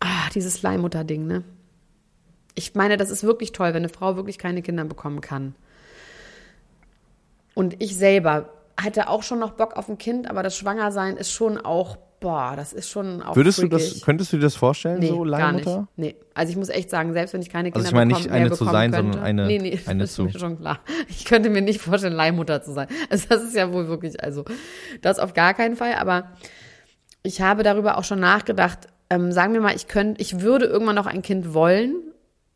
Ah, dieses Leihmutter-Ding, ne? Ich meine, das ist wirklich toll, wenn eine Frau wirklich keine Kinder bekommen kann. Und ich selber hatte auch schon noch Bock auf ein Kind, aber das Schwangersein ist schon auch, boah, das ist schon auch Würdest du das, könntest du dir das vorstellen, Nee, so gar nicht. Leihmutter? Nee, also ich muss echt sagen, selbst wenn ich keine Kinder Also ich meine nicht eine zu sein, könnte, sondern eine- nee, nee, [LAUGHS] eine das ist zu. mir schon klar. Ich könnte mir nicht vorstellen, Leihmutter zu sein. [LAUGHS] Also das ist ja wohl wirklich, also das auf gar keinen Fall, aber ich habe darüber auch schon nachgedacht, ähm, sagen wir mal, ich könnte, ich würde irgendwann noch ein Kind wollen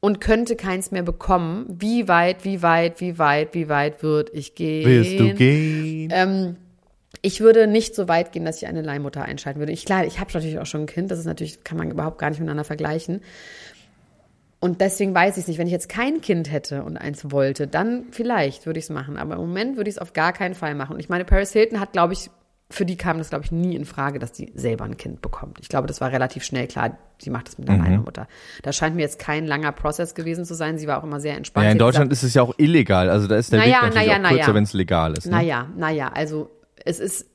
und könnte keins mehr bekommen. Wie weit, wie weit, wie weit, wie weit würde ich gehen? Willst du gehen? Ähm, ich würde nicht so weit gehen, dass ich eine Leihmutter einschalten würde. Ich, klar, ich habe natürlich auch schon ein Kind, das ist natürlich, kann man überhaupt gar nicht miteinander vergleichen. Und deswegen weiß ich es nicht. Wenn ich jetzt kein Kind hätte und eins wollte, dann vielleicht würde ich es machen. Aber im Moment würde ich es auf gar keinen Fall machen. Und ich meine, Paris Hilton hat, glaube ich, für die kam das, glaube ich, nie in Frage, dass die selber ein Kind bekommt. Ich glaube, das war relativ schnell klar, sie macht das mit Mhm. einer Leihmutter. Das scheint mir jetzt kein langer Prozess gewesen zu sein. Sie war auch immer sehr entspannt. Ja, in Deutschland gesagt, ist es ja auch illegal. Also da ist der Naja, Weg natürlich naja, auch kürzer, naja. wenn es legal ist. Ne? Naja, naja, also es ist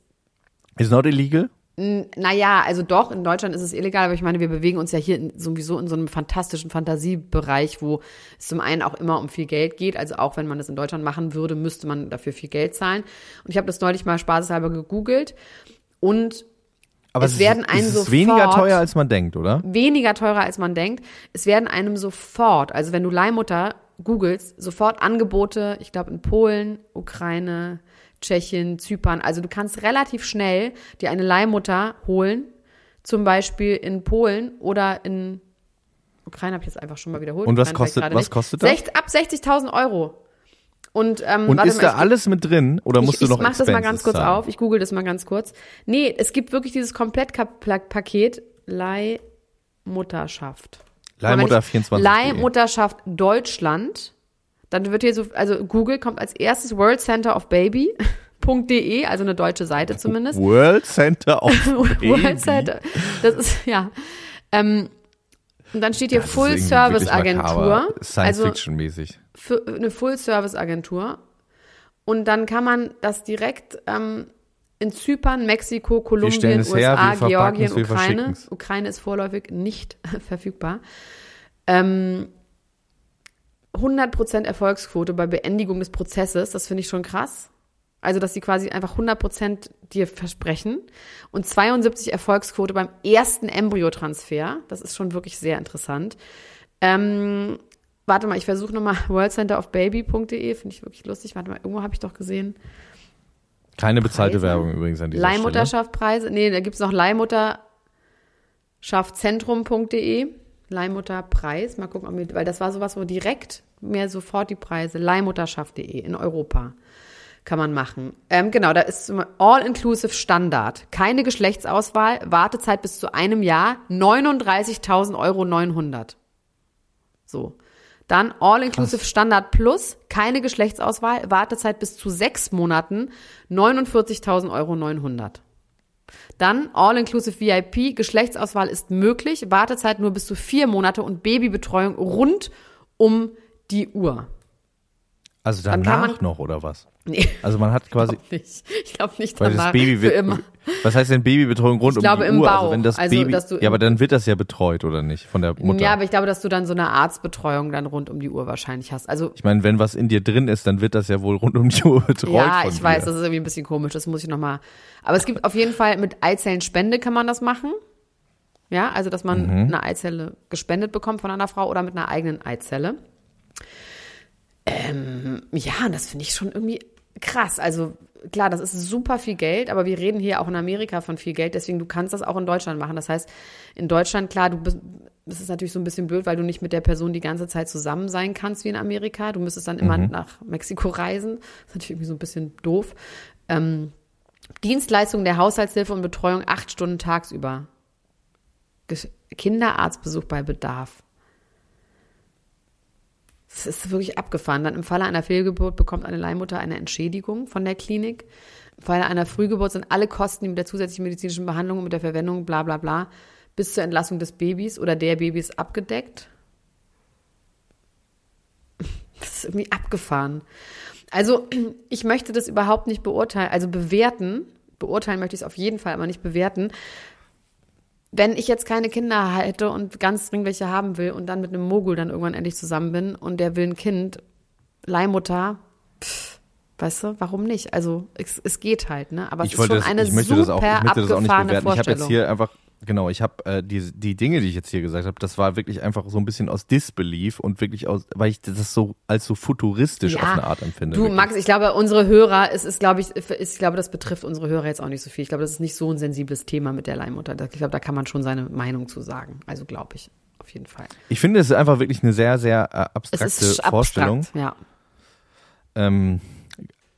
Is not illegal? Naja, also doch, in Deutschland ist es illegal, aber ich meine, wir bewegen uns ja hier in, sowieso in so einem fantastischen Fantasiebereich, wo es zum einen auch immer um viel Geld geht. Also auch wenn man das in Deutschland machen würde, müsste man dafür viel Geld zahlen. Und ich habe das neulich mal spaßeshalber gegoogelt und Aber es werden ist, einem es ist sofort weniger teuer, als man denkt, oder? weniger teurer, als man denkt. Es werden einem sofort, also wenn du Leihmutter googelst, sofort Angebote, ich glaube in Polen, Ukraine, Tschechien, Zypern. Also du kannst relativ schnell dir eine Leihmutter holen, zum Beispiel in Polen oder in Ukraine habe ich jetzt einfach schon mal wiederholt. Und was Ukraine kostet- was nicht. kostet das? Sech- ab 60.000 Euro. Und, ähm, Und ist mal, da ich- alles mit drin oder musst ich, du noch ich mach das mal Expenses ganz kurz zahlen? auf. Ich google das mal ganz kurz. Nee, es gibt wirklich dieses Komplettpaket Leihmutterschaft. Leihmutter Wenn ich- 24. Leihmutterschaft Deutschland. Dann wird hier so, also Google kommt als erstes World Center of Baby.de, [LAUGHS] also eine deutsche Seite zumindest. World Center of [LAUGHS] Baby. World Center. Das ist, ja. Ähm, und dann steht hier Das ist Full irgendwie Service wirklich makaber. Agentur. Science Also Fiction mäßig. für eine Full-Service-Agentur. Und dann kann man das direkt ähm, in Zypern, Mexiko, Kolumbien, her, USA, verpacken Georgien, Ukraine. Ukraine ist vorläufig nicht [LAUGHS] verfügbar. Ähm, 100% Erfolgsquote bei Beendigung des Prozesses, das finde ich schon krass. Also, dass sie quasi einfach 100% dir versprechen. Und 72 Erfolgsquote beim ersten Embryotransfer. Das ist schon wirklich sehr interessant. Ähm, warte mal, ich versuche nochmal [LAUGHS] worldcenterofbaby.de, finde ich wirklich lustig. Warte mal, irgendwo habe ich doch gesehen. Keine bezahlte Preise? Werbung übrigens an dieser Stelle. Leihmutterschaftpreise. Nee, da gibt's noch Leihmutterschaftzentrum.de. Leihmutterpreis. Mal gucken, ob mir, weil das war sowas, wo direkt mir sofort die Preise. Leihmutterschaft.de in Europa kann man machen. Ähm, genau, da ist All-Inclusive Standard. Keine Geschlechtsauswahl, Wartezeit bis zu einem Jahr, 39.000 Euro 900. So. Dann All-Inclusive Standard Plus, keine Geschlechtsauswahl, Wartezeit bis zu sechs Monaten, 49.000 Euro 900. Dann All-Inclusive VIP, Geschlechtsauswahl ist möglich, Wartezeit nur bis zu vier Monate und Babybetreuung rund um die Uhr. Also danach noch oder was? [LAUGHS] Nee, Also man hat quasi, nicht. Ich glaube nicht weil das Baby für wird, immer. was heißt denn Babybetreuung rund Ich um glaube, die im Uhr? Bauch. Also wenn das Also, Baby, ja, aber dann wird das ja betreut oder nicht von der Mutter. Ja, aber ich glaube, dass du dann so eine Arztbetreuung dann rund um die Uhr wahrscheinlich hast. Also ich meine, wenn was in dir drin ist, dann wird das ja wohl rund um die Uhr betreut Ja, ich weiß, dir. das ist irgendwie ein bisschen komisch, das muss ich nochmal. Aber es gibt auf jeden Fall mit Eizellenspende kann man das machen. Ja, also dass man Mhm. eine Eizelle gespendet bekommt von einer Frau oder mit einer eigenen Eizelle. Ähm, ja, und das finde ich schon irgendwie krass. Also klar, das ist super viel Geld, aber wir reden hier auch in Amerika von viel Geld, deswegen du kannst das auch in Deutschland machen. Das heißt, in Deutschland, klar, du bist, das ist natürlich so ein bisschen blöd, weil du nicht mit der Person die ganze Zeit zusammen sein kannst wie in Amerika. Du müsstest dann immer nach Mexiko reisen. Das ist natürlich irgendwie so ein bisschen doof. Ähm, Dienstleistungen der Haushaltshilfe und Betreuung acht Stunden tagsüber. Kinderarztbesuch bei Bedarf. Das ist wirklich abgefahren. Dann im Falle einer Fehlgeburt bekommt eine Leihmutter eine Entschädigung von der Klinik. Im Falle einer Frühgeburt sind alle Kosten, die mit der zusätzlichen medizinischen Behandlung und mit der Verwendung bla bla bla bis zur Entlassung des Babys oder der Babys abgedeckt. [LAUGHS] Das ist irgendwie abgefahren. Also, [CLEARS THROAT] ich möchte das überhaupt nicht beurteilen, also bewerten. Beurteilen möchte ich es auf jeden Fall, aber nicht bewerten. Wenn ich jetzt keine Kinder hätte und ganz dringend welche haben will und dann mit einem Mogul dann irgendwann endlich zusammen bin und der will ein Kind, Leihmutter, pff, weißt du, warum nicht? Also, es, es geht halt, ne? Aber es ich ist schon das, eine ich möchte super das auch, ich möchte das auch nicht abgefahrene bewerten. Ich habe Vorstellung. jetzt hier einfach, genau, ich habe äh, die, die Dinge, die ich jetzt hier gesagt habe, das war wirklich einfach so ein bisschen aus Disbelief und wirklich aus, weil ich das so als so futuristisch auf eine Art empfinde. Du, wirklich. Max, ich glaube, unsere Hörer, es ist, glaube ich, ist, ich glaube, das betrifft unsere Hörer jetzt auch nicht so viel. Ich glaube, das ist nicht so ein sensibles Thema mit der Leihmutter. Ich glaube, da kann man schon seine Meinung zu sagen. Also, glaube ich, auf jeden Fall. Ich finde, es ist einfach wirklich eine sehr, sehr äh, abstrakte Vorstellung. abstrakt, ja. Ähm,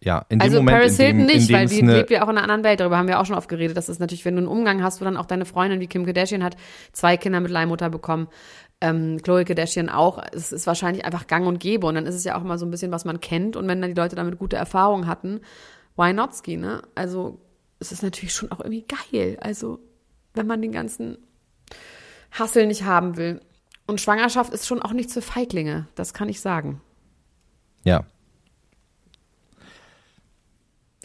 ja, in dem Also Moment, Paris in dem, Hilton nicht, in weil die lebt ja auch in einer anderen Welt. Darüber haben wir auch schon oft geredet. Das ist natürlich, wenn du einen Umgang hast, wo dann auch deine Freundin wie Kim Kardashian hat, zwei Kinder mit Leihmutter bekommen. Ähm, Chloe Kardashian auch. Es ist wahrscheinlich einfach gang und gäbe. Und dann ist es ja auch immer so ein bisschen, was man kennt. Und wenn dann die Leute damit gute Erfahrungen hatten, why not ski, ne? Also, es ist natürlich schon auch irgendwie geil. Also, wenn man den ganzen Hassel nicht haben will. Und Schwangerschaft ist schon auch nichts für Feiglinge. Das kann ich sagen. ja,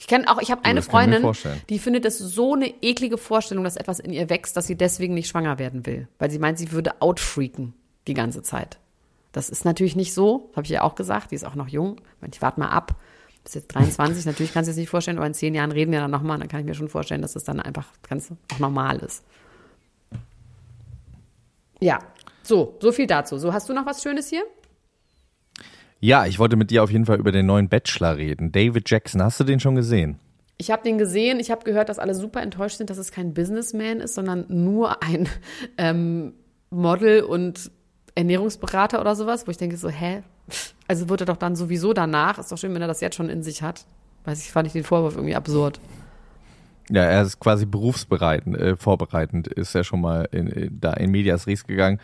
Ich kenne auch, ich habe eine das kann ich Freundin, die findet es so eine eklige Vorstellung, dass etwas in ihr wächst, dass sie deswegen nicht schwanger werden will. Weil sie meint, sie würde outfreaken die ganze Zeit. Das ist natürlich nicht so, habe ich ja auch gesagt, die ist auch noch jung. Ich warte mal ab. Bis jetzt 23, [LAUGHS] natürlich kannst du es nicht vorstellen, aber in zehn Jahren reden wir dann nochmal, dann kann ich mir schon vorstellen, dass es dann einfach ganz auch normal ist. Ja, so, so viel dazu. So, hast du noch was Schönes hier? Ja, ich wollte mit dir auf jeden Fall über den neuen Bachelor reden. David Jackson, hast du den schon gesehen? Ich habe den gesehen, ich habe gehört, dass alle super enttäuscht sind, dass es kein Businessman ist, sondern nur ein [LAUGHS] ähm, Model und Ernährungsberater oder sowas, wo ich denke so, hä? Also wird er doch dann sowieso danach, ist doch schön, wenn er das jetzt schon in sich hat. Weiß ich, fand ich den Vorwurf irgendwie absurd. Ja, er ist quasi berufsbereitend, äh, vorbereitend, ist er schon mal in, in, da in Medias Res gegangen.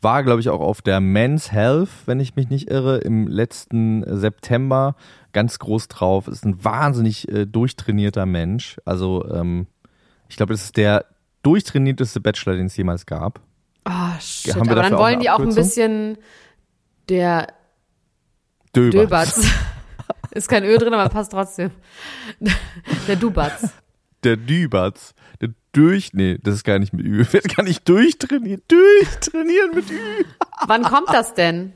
War, glaube ich, auch auf der Men's Health, wenn ich mich nicht irre, im letzten September ganz groß drauf. Ist ein wahnsinnig äh, durchtrainierter Mensch. Also, ähm, ich glaube, das ist der durchtrainierteste Bachelor, den es jemals gab. Oh, shit. Aber dann wollen die auch ein bisschen der Döber. Döbatz. [LAUGHS] ist kein Ö drin, aber passt trotzdem. [LAUGHS] Der Dubatz. Der Dübatz. Der durch, nee, das ist gar nicht mit Ü. [LAUGHS] Wird gar nicht durchtrainiert. Durchtrainieren mit Ü. Wann kommt das denn?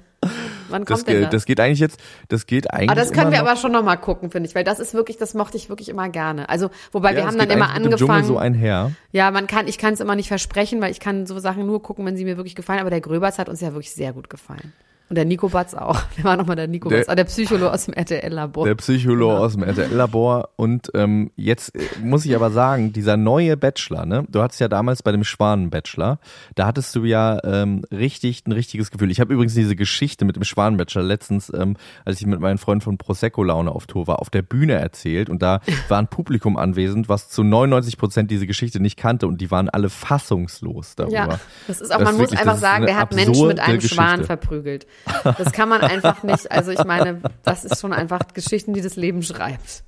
Wann kommt Das, denn das? das geht eigentlich jetzt, das geht eigentlich. Aber das können wir noch. aber schon noch mal gucken, finde ich, weil das ist wirklich, das mochte ich wirklich immer gerne. Also, wobei wir Ja, haben es dann immer eigentlich mit dem Dschungel angefangen. so einher. ja, man kann, ich kann es immer nicht versprechen, weil ich kann so Sachen nur gucken, wenn sie mir wirklich gefallen. Aber der Gröberts hat uns ja wirklich sehr gut gefallen. Und der Nico Batz auch. [LAUGHS] Wer war nochmal der Nico Der- Batz? Ah, der Psychologe aus dem RTL-Labor. Der Psychologe Genau. aus dem RTL-Labor. Und ähm, jetzt äh, muss ich aber sagen, dieser neue Bachelor, ne? Du hattest ja damals bei dem Schwanen-Bachelor, da hattest du ja ähm, richtig ein richtiges Gefühl. Ich habe übrigens diese Geschichte mit dem Schwanen-Bachelor letztens, ähm, als ich mit meinen Freunden von Prosecco-Laune auf Tour war, auf der Bühne erzählt. Und da [LAUGHS] war ein Publikum anwesend, was zu 99 Prozent diese Geschichte nicht kannte. Und die waren alle fassungslos darüber. Ja, das ist auch, Das man muss wirklich- einfach sagen, der hat Menschen mit einem Schwan Geschichte. verprügelt. Das kann man einfach nicht, also ich meine, das ist schon einfach Geschichten, die das Leben schreibt.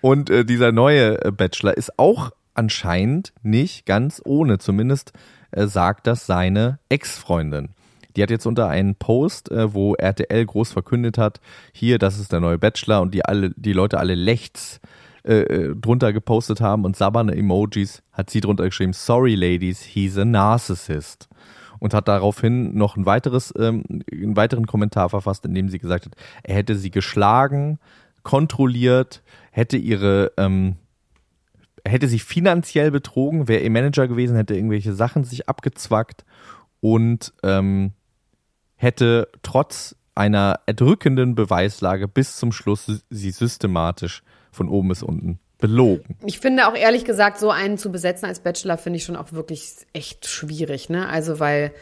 Und äh, dieser neue äh, Bachelor ist auch anscheinend nicht ganz ohne. Zumindest äh, sagt das seine Ex-Freundin. Die hat jetzt unter einen Post, äh, wo RTL groß verkündet hat, hier, das ist der neue Bachelor und die alle, die Leute alle lechts äh, äh, drunter gepostet haben und sabberne Emojis, hat sie drunter geschrieben, sorry ladies, he's a narcissist. Und hat daraufhin noch ein weiteres, ähm, einen weiteren Kommentar verfasst, in dem sie gesagt hat, er hätte sie geschlagen, kontrolliert, hätte ihre, ähm, hätte sie finanziell betrogen, wäre ihr Manager gewesen, hätte irgendwelche Sachen sich abgezwackt und ähm, hätte trotz einer erdrückenden Beweislage bis zum Schluss sie systematisch von oben bis unten belogen. Ich finde auch ehrlich gesagt, so einen zu besetzen als Bachelor finde ich schon auch wirklich echt schwierig, ne? Also, weil,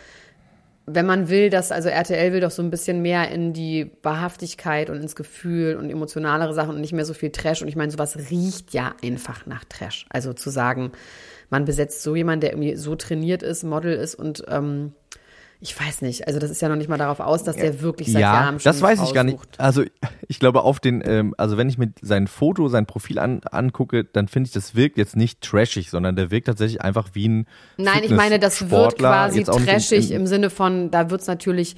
wenn man will, dass, also RTL will doch so ein bisschen mehr in die Wahrhaftigkeit und ins Gefühl und emotionalere Sachen und nicht mehr so viel Trash. Und ich meine, sowas riecht ja einfach nach Trash. Also zu sagen, man besetzt so jemanden, der irgendwie so trainiert ist, Model ist und ähm, ich weiß nicht, also das ist ja noch nicht mal darauf aus, dass der wirklich seit ja, Jahren schon das weiß ich gar nicht. Also ich glaube auf den, ähm, also wenn ich mir sein Foto, sein Profil an, angucke, dann finde ich, das wirkt jetzt nicht trashig, sondern der wirkt tatsächlich einfach wie ein Nein, ich meine, das wird quasi trashig im, im Sinne von, da wird's natürlich,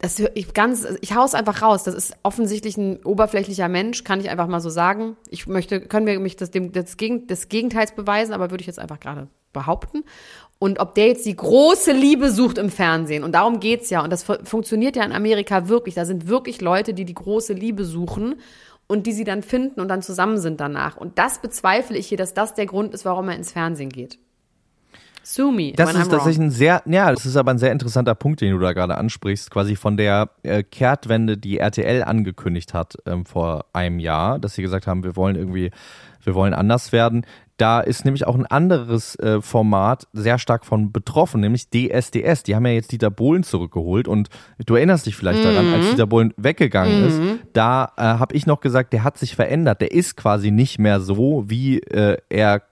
das ich ganz, ich hau's einfach raus. Das ist offensichtlich ein oberflächlicher Mensch, kann ich einfach mal so sagen. Ich möchte, können wir mich das, dem, das, Gegen, des Gegenteils beweisen, aber würde ich jetzt einfach gerade behaupten. Und ob der jetzt die große Liebe sucht im Fernsehen, und darum geht's ja, und das fu- funktioniert ja in Amerika wirklich, da sind wirklich Leute, die die große Liebe suchen und die sie dann finden und dann zusammen sind danach. Und das bezweifle ich hier, dass das der Grund ist, warum er ins Fernsehen geht. Sue me. Das ist tatsächlich ein sehr, ja, das ist aber ein sehr interessanter Punkt, den du da gerade ansprichst, quasi von der äh, Kehrtwende, die RTL angekündigt hat ähm, vor einem Jahr, dass sie gesagt haben, wir wollen irgendwie, wir wollen anders werden. Da ist nämlich auch ein anderes äh, Format sehr stark von betroffen, nämlich DSDS. Die haben ja jetzt Dieter Bohlen zurückgeholt und du erinnerst dich vielleicht daran, als Dieter Bohlen weggegangen ist, da äh, habe ich noch gesagt, der hat sich verändert. Der ist quasi nicht mehr so, wie äh, er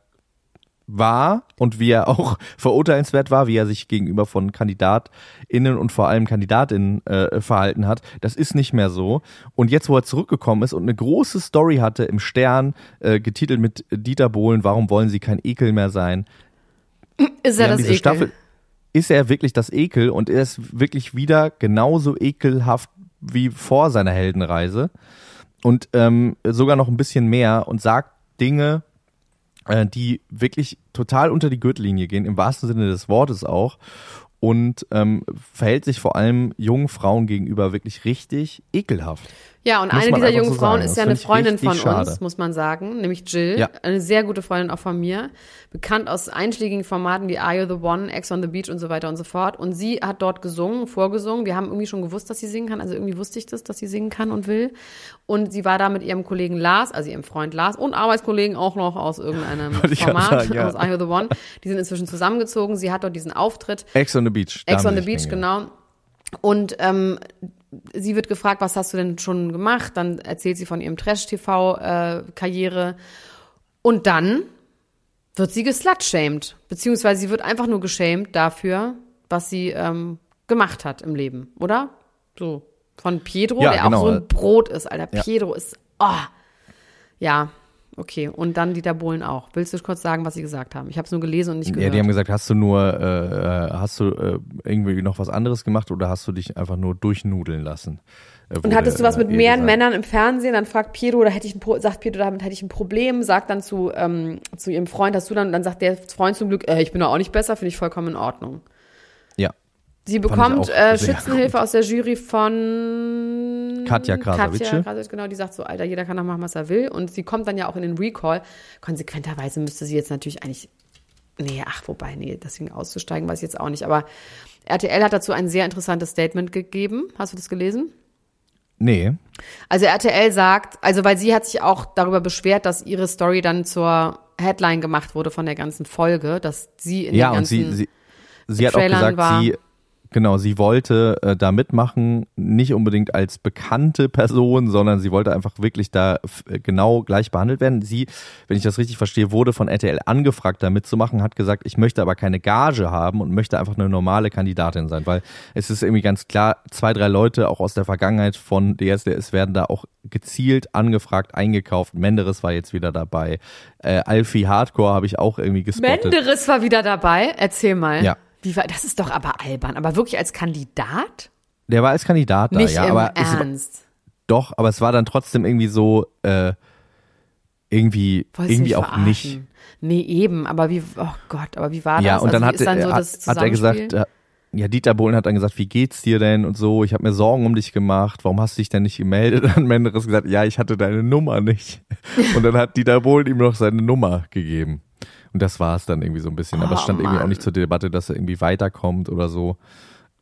war und wie er auch [LAUGHS] verurteilenswert war, wie er sich gegenüber von KandidatInnen und vor allem Kandidatinnen äh, verhalten hat. Das ist nicht mehr so. Und jetzt, wo er zurückgekommen ist und eine große Story hatte im Stern, äh, getitelt mit Dieter Bohlen, warum wollen sie kein Ekel mehr sein? Ist er das Ekel? Staffel, ist er wirklich das Ekel und er ist wirklich wieder genauso ekelhaft wie vor seiner Heldenreise. und ähm, sogar noch ein bisschen mehr und sagt Dinge, die wirklich total unter die Gürtellinie gehen, im wahrsten Sinne des Wortes auch. Und ähm, verhält sich vor allem jungen Frauen gegenüber wirklich richtig ekelhaft. Ja, und Muss eine dieser jungen so Frauen sagen. ist ja eine Freundin von schade. uns, muss man sagen, nämlich Jill. Ja. Eine sehr gute Freundin auch von mir. Bekannt aus einschlägigen Formaten wie Are You the One, Ex on the Beach und so weiter und so fort. Und sie hat dort gesungen, vorgesungen. Wir haben irgendwie schon gewusst, dass sie singen kann. Also irgendwie wusste ich das, dass sie singen kann und will. Und sie war da mit ihrem Kollegen Lars, also ihrem Freund Lars und Arbeitskollegen auch noch aus irgendeinem [LAUGHS] Format, sagen, ja. aus Are You the One. Die sind inzwischen zusammengezogen. Sie hat dort diesen Auftritt. Ex on the Beach. Ex on the Beach, genau. Und ähm, sie wird gefragt, was hast du denn schon gemacht? Dann erzählt sie von ihrem Trash-TV-Karriere. Und dann wird sie geslutshamed. Beziehungsweise sie wird einfach nur geschämt dafür, was sie ähm, gemacht hat im Leben, oder? So. Von Pedro, Ja, der genau. auch so ein Brot ist, Alter. Ja. Pedro ist, oh. Ja, okay. Und dann Dieter Bohlen auch. Willst du kurz sagen, was sie gesagt haben? Ich habe es nur gelesen und nicht Ja, gehört. die haben gesagt, hast du nur, äh, äh, hast du äh, irgendwie noch was anderes gemacht oder hast du dich einfach nur durchnudeln lassen? Äh, Und hattest du was mit äh, ihr mehreren gesagt. Männern im Fernsehen? Dann fragt Pedro, da hätte ich ein Pro sagt Pedro, damit hätte ich ein Problem, sagt dann zu, ähm, zu ihrem Freund, hast du dann, dann sagt der Freund zum Glück, äh, ich bin doch auch nicht besser, finde ich vollkommen in Ordnung. Sie bekommt äh, Schützenhilfe aus der Jury von Katja Krasavice. Katja Krasavice, genau, die sagt so, Alter, jeder kann doch machen, was er will. Und sie kommt dann ja auch in den Recall. Konsequenterweise müsste sie jetzt natürlich eigentlich, nee, ach, wobei, nee, deswegen auszusteigen, weiß ich jetzt auch nicht. Aber RTL hat dazu ein sehr interessantes Statement gegeben. Hast du das gelesen? Nee. Also RTL sagt, also weil sie hat sich auch darüber beschwert, dass ihre Story dann zur Headline gemacht wurde von der ganzen Folge, dass sie in Ja, den und sie, ganzen sie, sie hat auch gesagt, war. sie, genau, sie wollte äh, da mitmachen, nicht unbedingt als bekannte Person, sondern sie wollte einfach wirklich da äh, genau gleich behandelt werden. Sie, wenn ich das richtig verstehe, wurde von RTL angefragt, da mitzumachen, hat gesagt, ich möchte aber keine Gage haben und möchte einfach eine normale Kandidatin sein, weil es ist irgendwie ganz klar, zwei, drei Leute auch aus der Vergangenheit von DSDS werden da auch gezielt angefragt, eingekauft. Menderes war jetzt wieder dabei. Äh, Alfie Hardcore habe ich auch irgendwie gespottet. Menderes war wieder dabei. Erzähl mal. Ja. Wie war, das ist doch aber albern. Aber wirklich als Kandidat? Der war als Kandidat da, Nicht ja, im aber es, Ernst. doch, aber es war dann trotzdem irgendwie so, äh, irgendwie, irgendwie auch verarschen? nicht. Nee, eben. Aber wie, oh Gott, aber wie war Ja, das? und dann, also, hat, wie ist dann so er- das hat er gesagt, äh, ja, Dieter Bohlen hat dann gesagt, wie geht's dir denn und so, ich habe mir Sorgen um dich gemacht, warum hast du dich denn nicht gemeldet? [LAUGHS] Dann hat Menderes gesagt, ja, ich hatte deine Nummer nicht. [LAUGHS] Und dann hat Dieter Bohlen ihm noch seine Nummer gegeben. Und das war es dann irgendwie so ein bisschen. Aber es Oh, stand irgendwie auch Mann. nicht zur Debatte, dass er irgendwie weiterkommt oder so.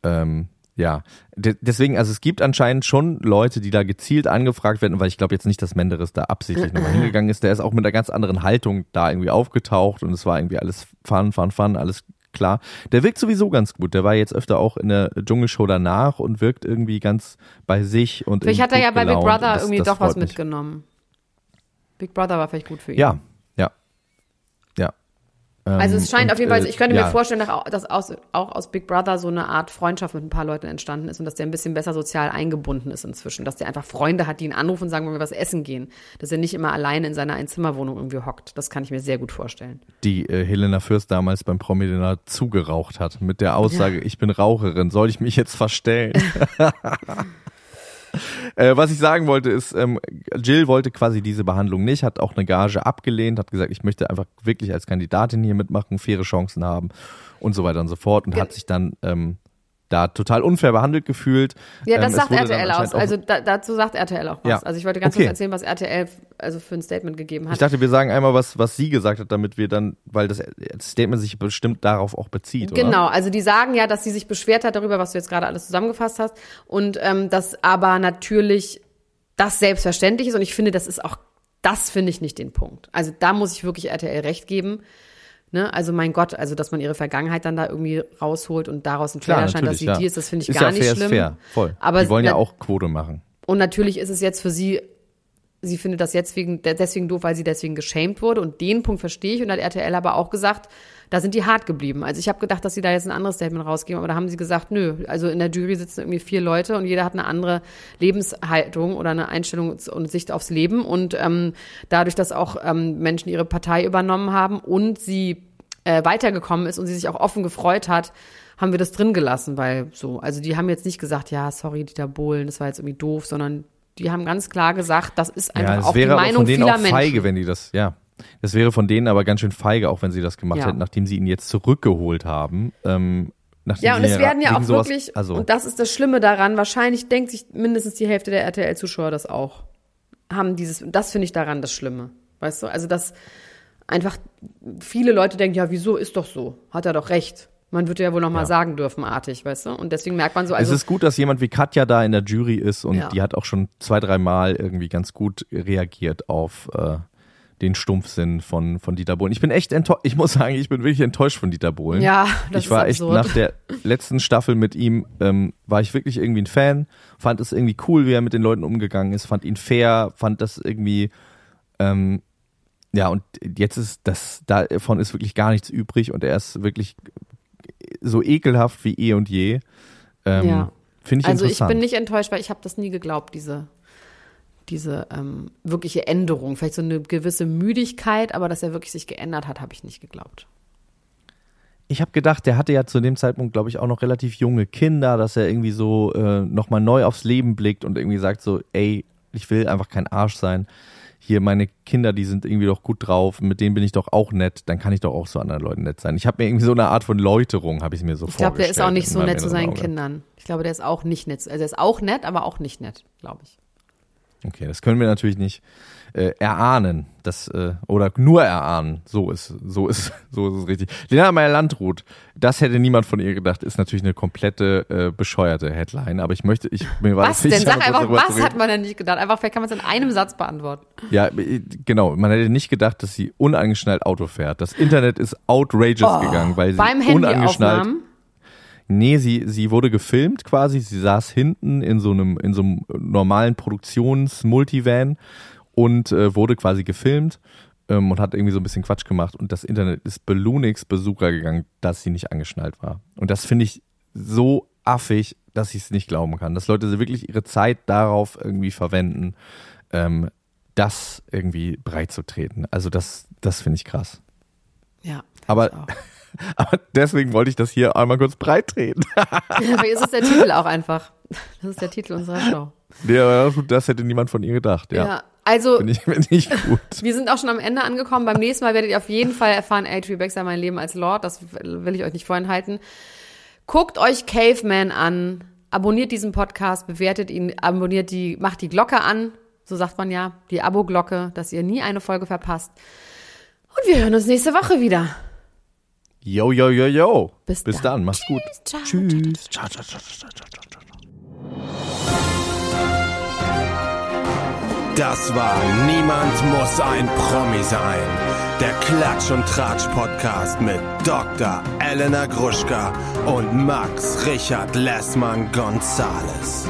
Ähm, ja, De deswegen, also es gibt anscheinend schon Leute, die da gezielt angefragt werden, weil ich glaube jetzt nicht, dass Menderes da absichtlich nochmal [CLEARS THROAT] hingegangen ist. Der ist auch mit einer ganz anderen Haltung da irgendwie aufgetaucht und es war irgendwie alles fun, fun, fun, alles klar. Der wirkt sowieso ganz gut. Der war jetzt öfter auch in der Dschungelshow danach und wirkt irgendwie ganz bei sich und Vielleicht hat er ja bei Big. Brother Das- irgendwie das doch was mich. mitgenommen. Big Brother war vielleicht gut für ihn. Ja. Also es Ähm, scheint und, auf jeden Fall, äh, ich könnte ja, mir vorstellen, dass aus, auch aus Big Brother so eine Art Freundschaft mit ein paar Leuten entstanden ist und dass der ein bisschen besser sozial eingebunden ist inzwischen. Dass der einfach Freunde hat, die ihn anrufen und sagen, wollen wir was essen gehen. Dass er nicht immer alleine in seiner Einzimmerwohnung irgendwie hockt. Das kann ich mir sehr gut vorstellen. die äh, Helena Fürst damals beim Promi-Dinner zugeraucht hat mit der Aussage, ich bin Raucherin, soll ich mich jetzt verstellen? [LAUGHS] äh, was ich sagen wollte ist, ähm, Jill wollte quasi diese Behandlung nicht, hat auch eine Gage abgelehnt, hat gesagt, ich möchte einfach wirklich als Kandidatin hier mitmachen, faire Chancen haben und so weiter und so fort und Ge- hat sich dann ähm, da total unfair behandelt gefühlt. Ja, Ähm, das es sagt RTL aus. Also da, dazu sagt RTL auch was. Ja. Also ich wollte ganz Okay. kurz erzählen, was RTL also für ein Statement gegeben hat. Ich dachte, wir sagen einmal, was, was sie gesagt hat, damit wir dann, weil das Statement sich bestimmt darauf auch bezieht, oder? Genau, also die sagen ja, dass sie sich beschwert hat darüber, was du jetzt gerade alles zusammengefasst hast und ähm, dass aber natürlich das selbstverständlich ist und ich finde, das ist auch, das finde ich nicht den Punkt. Also da muss ich wirklich RTL recht geben. Ne? Also mein Gott, also dass man ihre Vergangenheit dann da irgendwie rausholt und daraus ein Klar, Trailer scheint, dass sie natürlich, die ja. ist, das finde ich ist gar ja nicht fair, schlimm. Ist fair, voll. Aber die wollen ja auch Quote machen. Und natürlich ist es jetzt für sie, sie findet das jetzt wegen, deswegen doof, weil sie deswegen geschämt wurde. Und den Punkt verstehe ich. Und hat RTL aber auch gesagt, da sind die hart geblieben. Also ich habe gedacht, dass sie da jetzt ein anderes Statement rausgeben, aber da haben sie gesagt, nö. Also in der Jury sitzen irgendwie vier Leute und jeder hat eine andere Lebenshaltung oder eine Einstellung und Sicht aufs Leben. Und ähm, dadurch, dass auch ähm, Menschen ihre Partei übernommen haben und sie äh, weitergekommen ist und sie sich auch offen gefreut hat, haben wir das drin gelassen, weil so, also die haben jetzt nicht gesagt, ja, sorry, Dieter Bohlen, das war jetzt irgendwie doof, sondern die haben ganz klar gesagt, das ist einfach ja, auch die wäre aber Meinung von denen vieler auch Menschen. feige, wenn die das, ja. Das wäre von denen aber ganz schön feige, auch wenn sie das gemacht Ja. hätten, nachdem sie ihn jetzt zurückgeholt haben. Ähm, Ja, und es werden ja auch sowas- wirklich, also, und das ist das Schlimme daran, wahrscheinlich denkt sich mindestens die Hälfte der RTL-Zuschauer das auch. Haben dieses, das finde ich daran das Schlimme. Weißt du? Also, dass einfach viele Leute denken, ja, wieso ist doch so? Hat er doch recht. Man würde ja wohl noch mal Ja. sagen dürfen, artig, weißt du? Und deswegen merkt man so, es also, ist gut, dass jemand wie Katja da in der Jury ist und Ja. die hat auch schon zwei, dreimal irgendwie ganz gut reagiert auf äh, den Stumpfsinn von, von Dieter Bohlen. Ich bin echt enttäuscht, ich muss sagen, ich bin wirklich enttäuscht von Dieter Bohlen. ja, das ich war ist echt nach der letzten Staffel mit ihm, ähm, war ich wirklich irgendwie ein Fan, fand es irgendwie cool, wie er mit den Leuten umgegangen ist, fand ihn fair, fand das irgendwie, ähm, ja, und jetzt ist das, davon ist wirklich gar nichts übrig und er ist wirklich so ekelhaft wie eh und je. Ähm, Ja. Finde ich also ich interessant. bin nicht enttäuscht, weil ich habe das nie geglaubt, diese, diese ähm, wirkliche Änderung. Vielleicht so eine gewisse Müdigkeit, aber dass er wirklich sich geändert hat, habe ich nicht geglaubt. Ich habe gedacht, der hatte ja zu dem Zeitpunkt, glaube ich, auch noch relativ junge Kinder, dass er irgendwie so äh, nochmal neu aufs Leben blickt und irgendwie sagt so, ey, ich will einfach kein Arsch sein. Hier, meine Kinder, die sind irgendwie doch gut drauf, mit denen bin ich doch auch nett, dann kann ich doch auch zu anderen Leuten nett sein. Ich habe mir irgendwie so eine Art von Läuterung, habe ich mir so Ich glaube, der ist auch nicht so nett zu seinen. Kindern. Ich glaube, der ist auch nicht nett. Also er ist auch nett, aber auch nicht nett, glaube ich. Okay, das können wir natürlich nicht äh, erahnen, das äh, oder nur erahnen. So ist so ist [LAUGHS] so ist es richtig. Lena Meyer Landrut, das hätte niemand von ihr gedacht, ist natürlich eine komplette äh, bescheuerte Headline. Aber ich möchte, ich mir war Was das denn? Sag einfach, was hat man denn nicht gedacht? Einfach, vielleicht kann man es in einem Satz beantworten. Ja, äh, genau. Man hätte nicht gedacht, dass sie unangeschnallt Auto fährt. Das Internet ist outrageous gegangen, weil sie Oh, Beim unangeschnallt. Nee, sie, sie wurde gefilmt quasi. Sie saß hinten in so einem, in so einem normalen Produktions-Multivan und äh, wurde quasi gefilmt ähm, und hat irgendwie so ein bisschen Quatsch gemacht. Und das Internet ist Belunix Besucher gegangen, dass sie nicht angeschnallt war. Und das finde ich so affig, dass ich es nicht glauben kann. Dass Leute wirklich ihre Zeit darauf irgendwie verwenden, ähm, das irgendwie breit zu treten. Also das, das finde ich krass. Ja. Aber- ich. [LAUGHS] Aber deswegen wollte ich das hier einmal kurz breit treten. [LAUGHS] Aber ist es der Titel auch einfach. Das ist der Titel unserer Show. Aber das hätte niemand von ihr gedacht, ja. Ja. Also, Finde ich, find ich gut. [LAUGHS] wir sind auch schon am Ende angekommen. Beim nächsten Mal werdet ihr auf jeden Fall erfahren, H.P. Baxter, mein Leben als Lord. Das will ich euch nicht vorenthalten. Guckt euch Caveman an. Abonniert diesen Podcast, bewertet ihn, abonniert die, macht die Glocke an. So sagt man ja, die Abo-Glocke, dass ihr nie eine Folge verpasst. Und wir hören uns nächste Woche wieder. Yo, yo, yo, yo. Bis Bis dann. dann. Mach's gut. Ciao. Tschüss. Ciao, ciao, ciao, ciao, ciao, ciao, ciao. Das war Niemand muss ein Promi sein. Der Klatsch und Tratsch Podcast mit Dr. Elena Gruschka und Max Richard Lessmann Gonzales.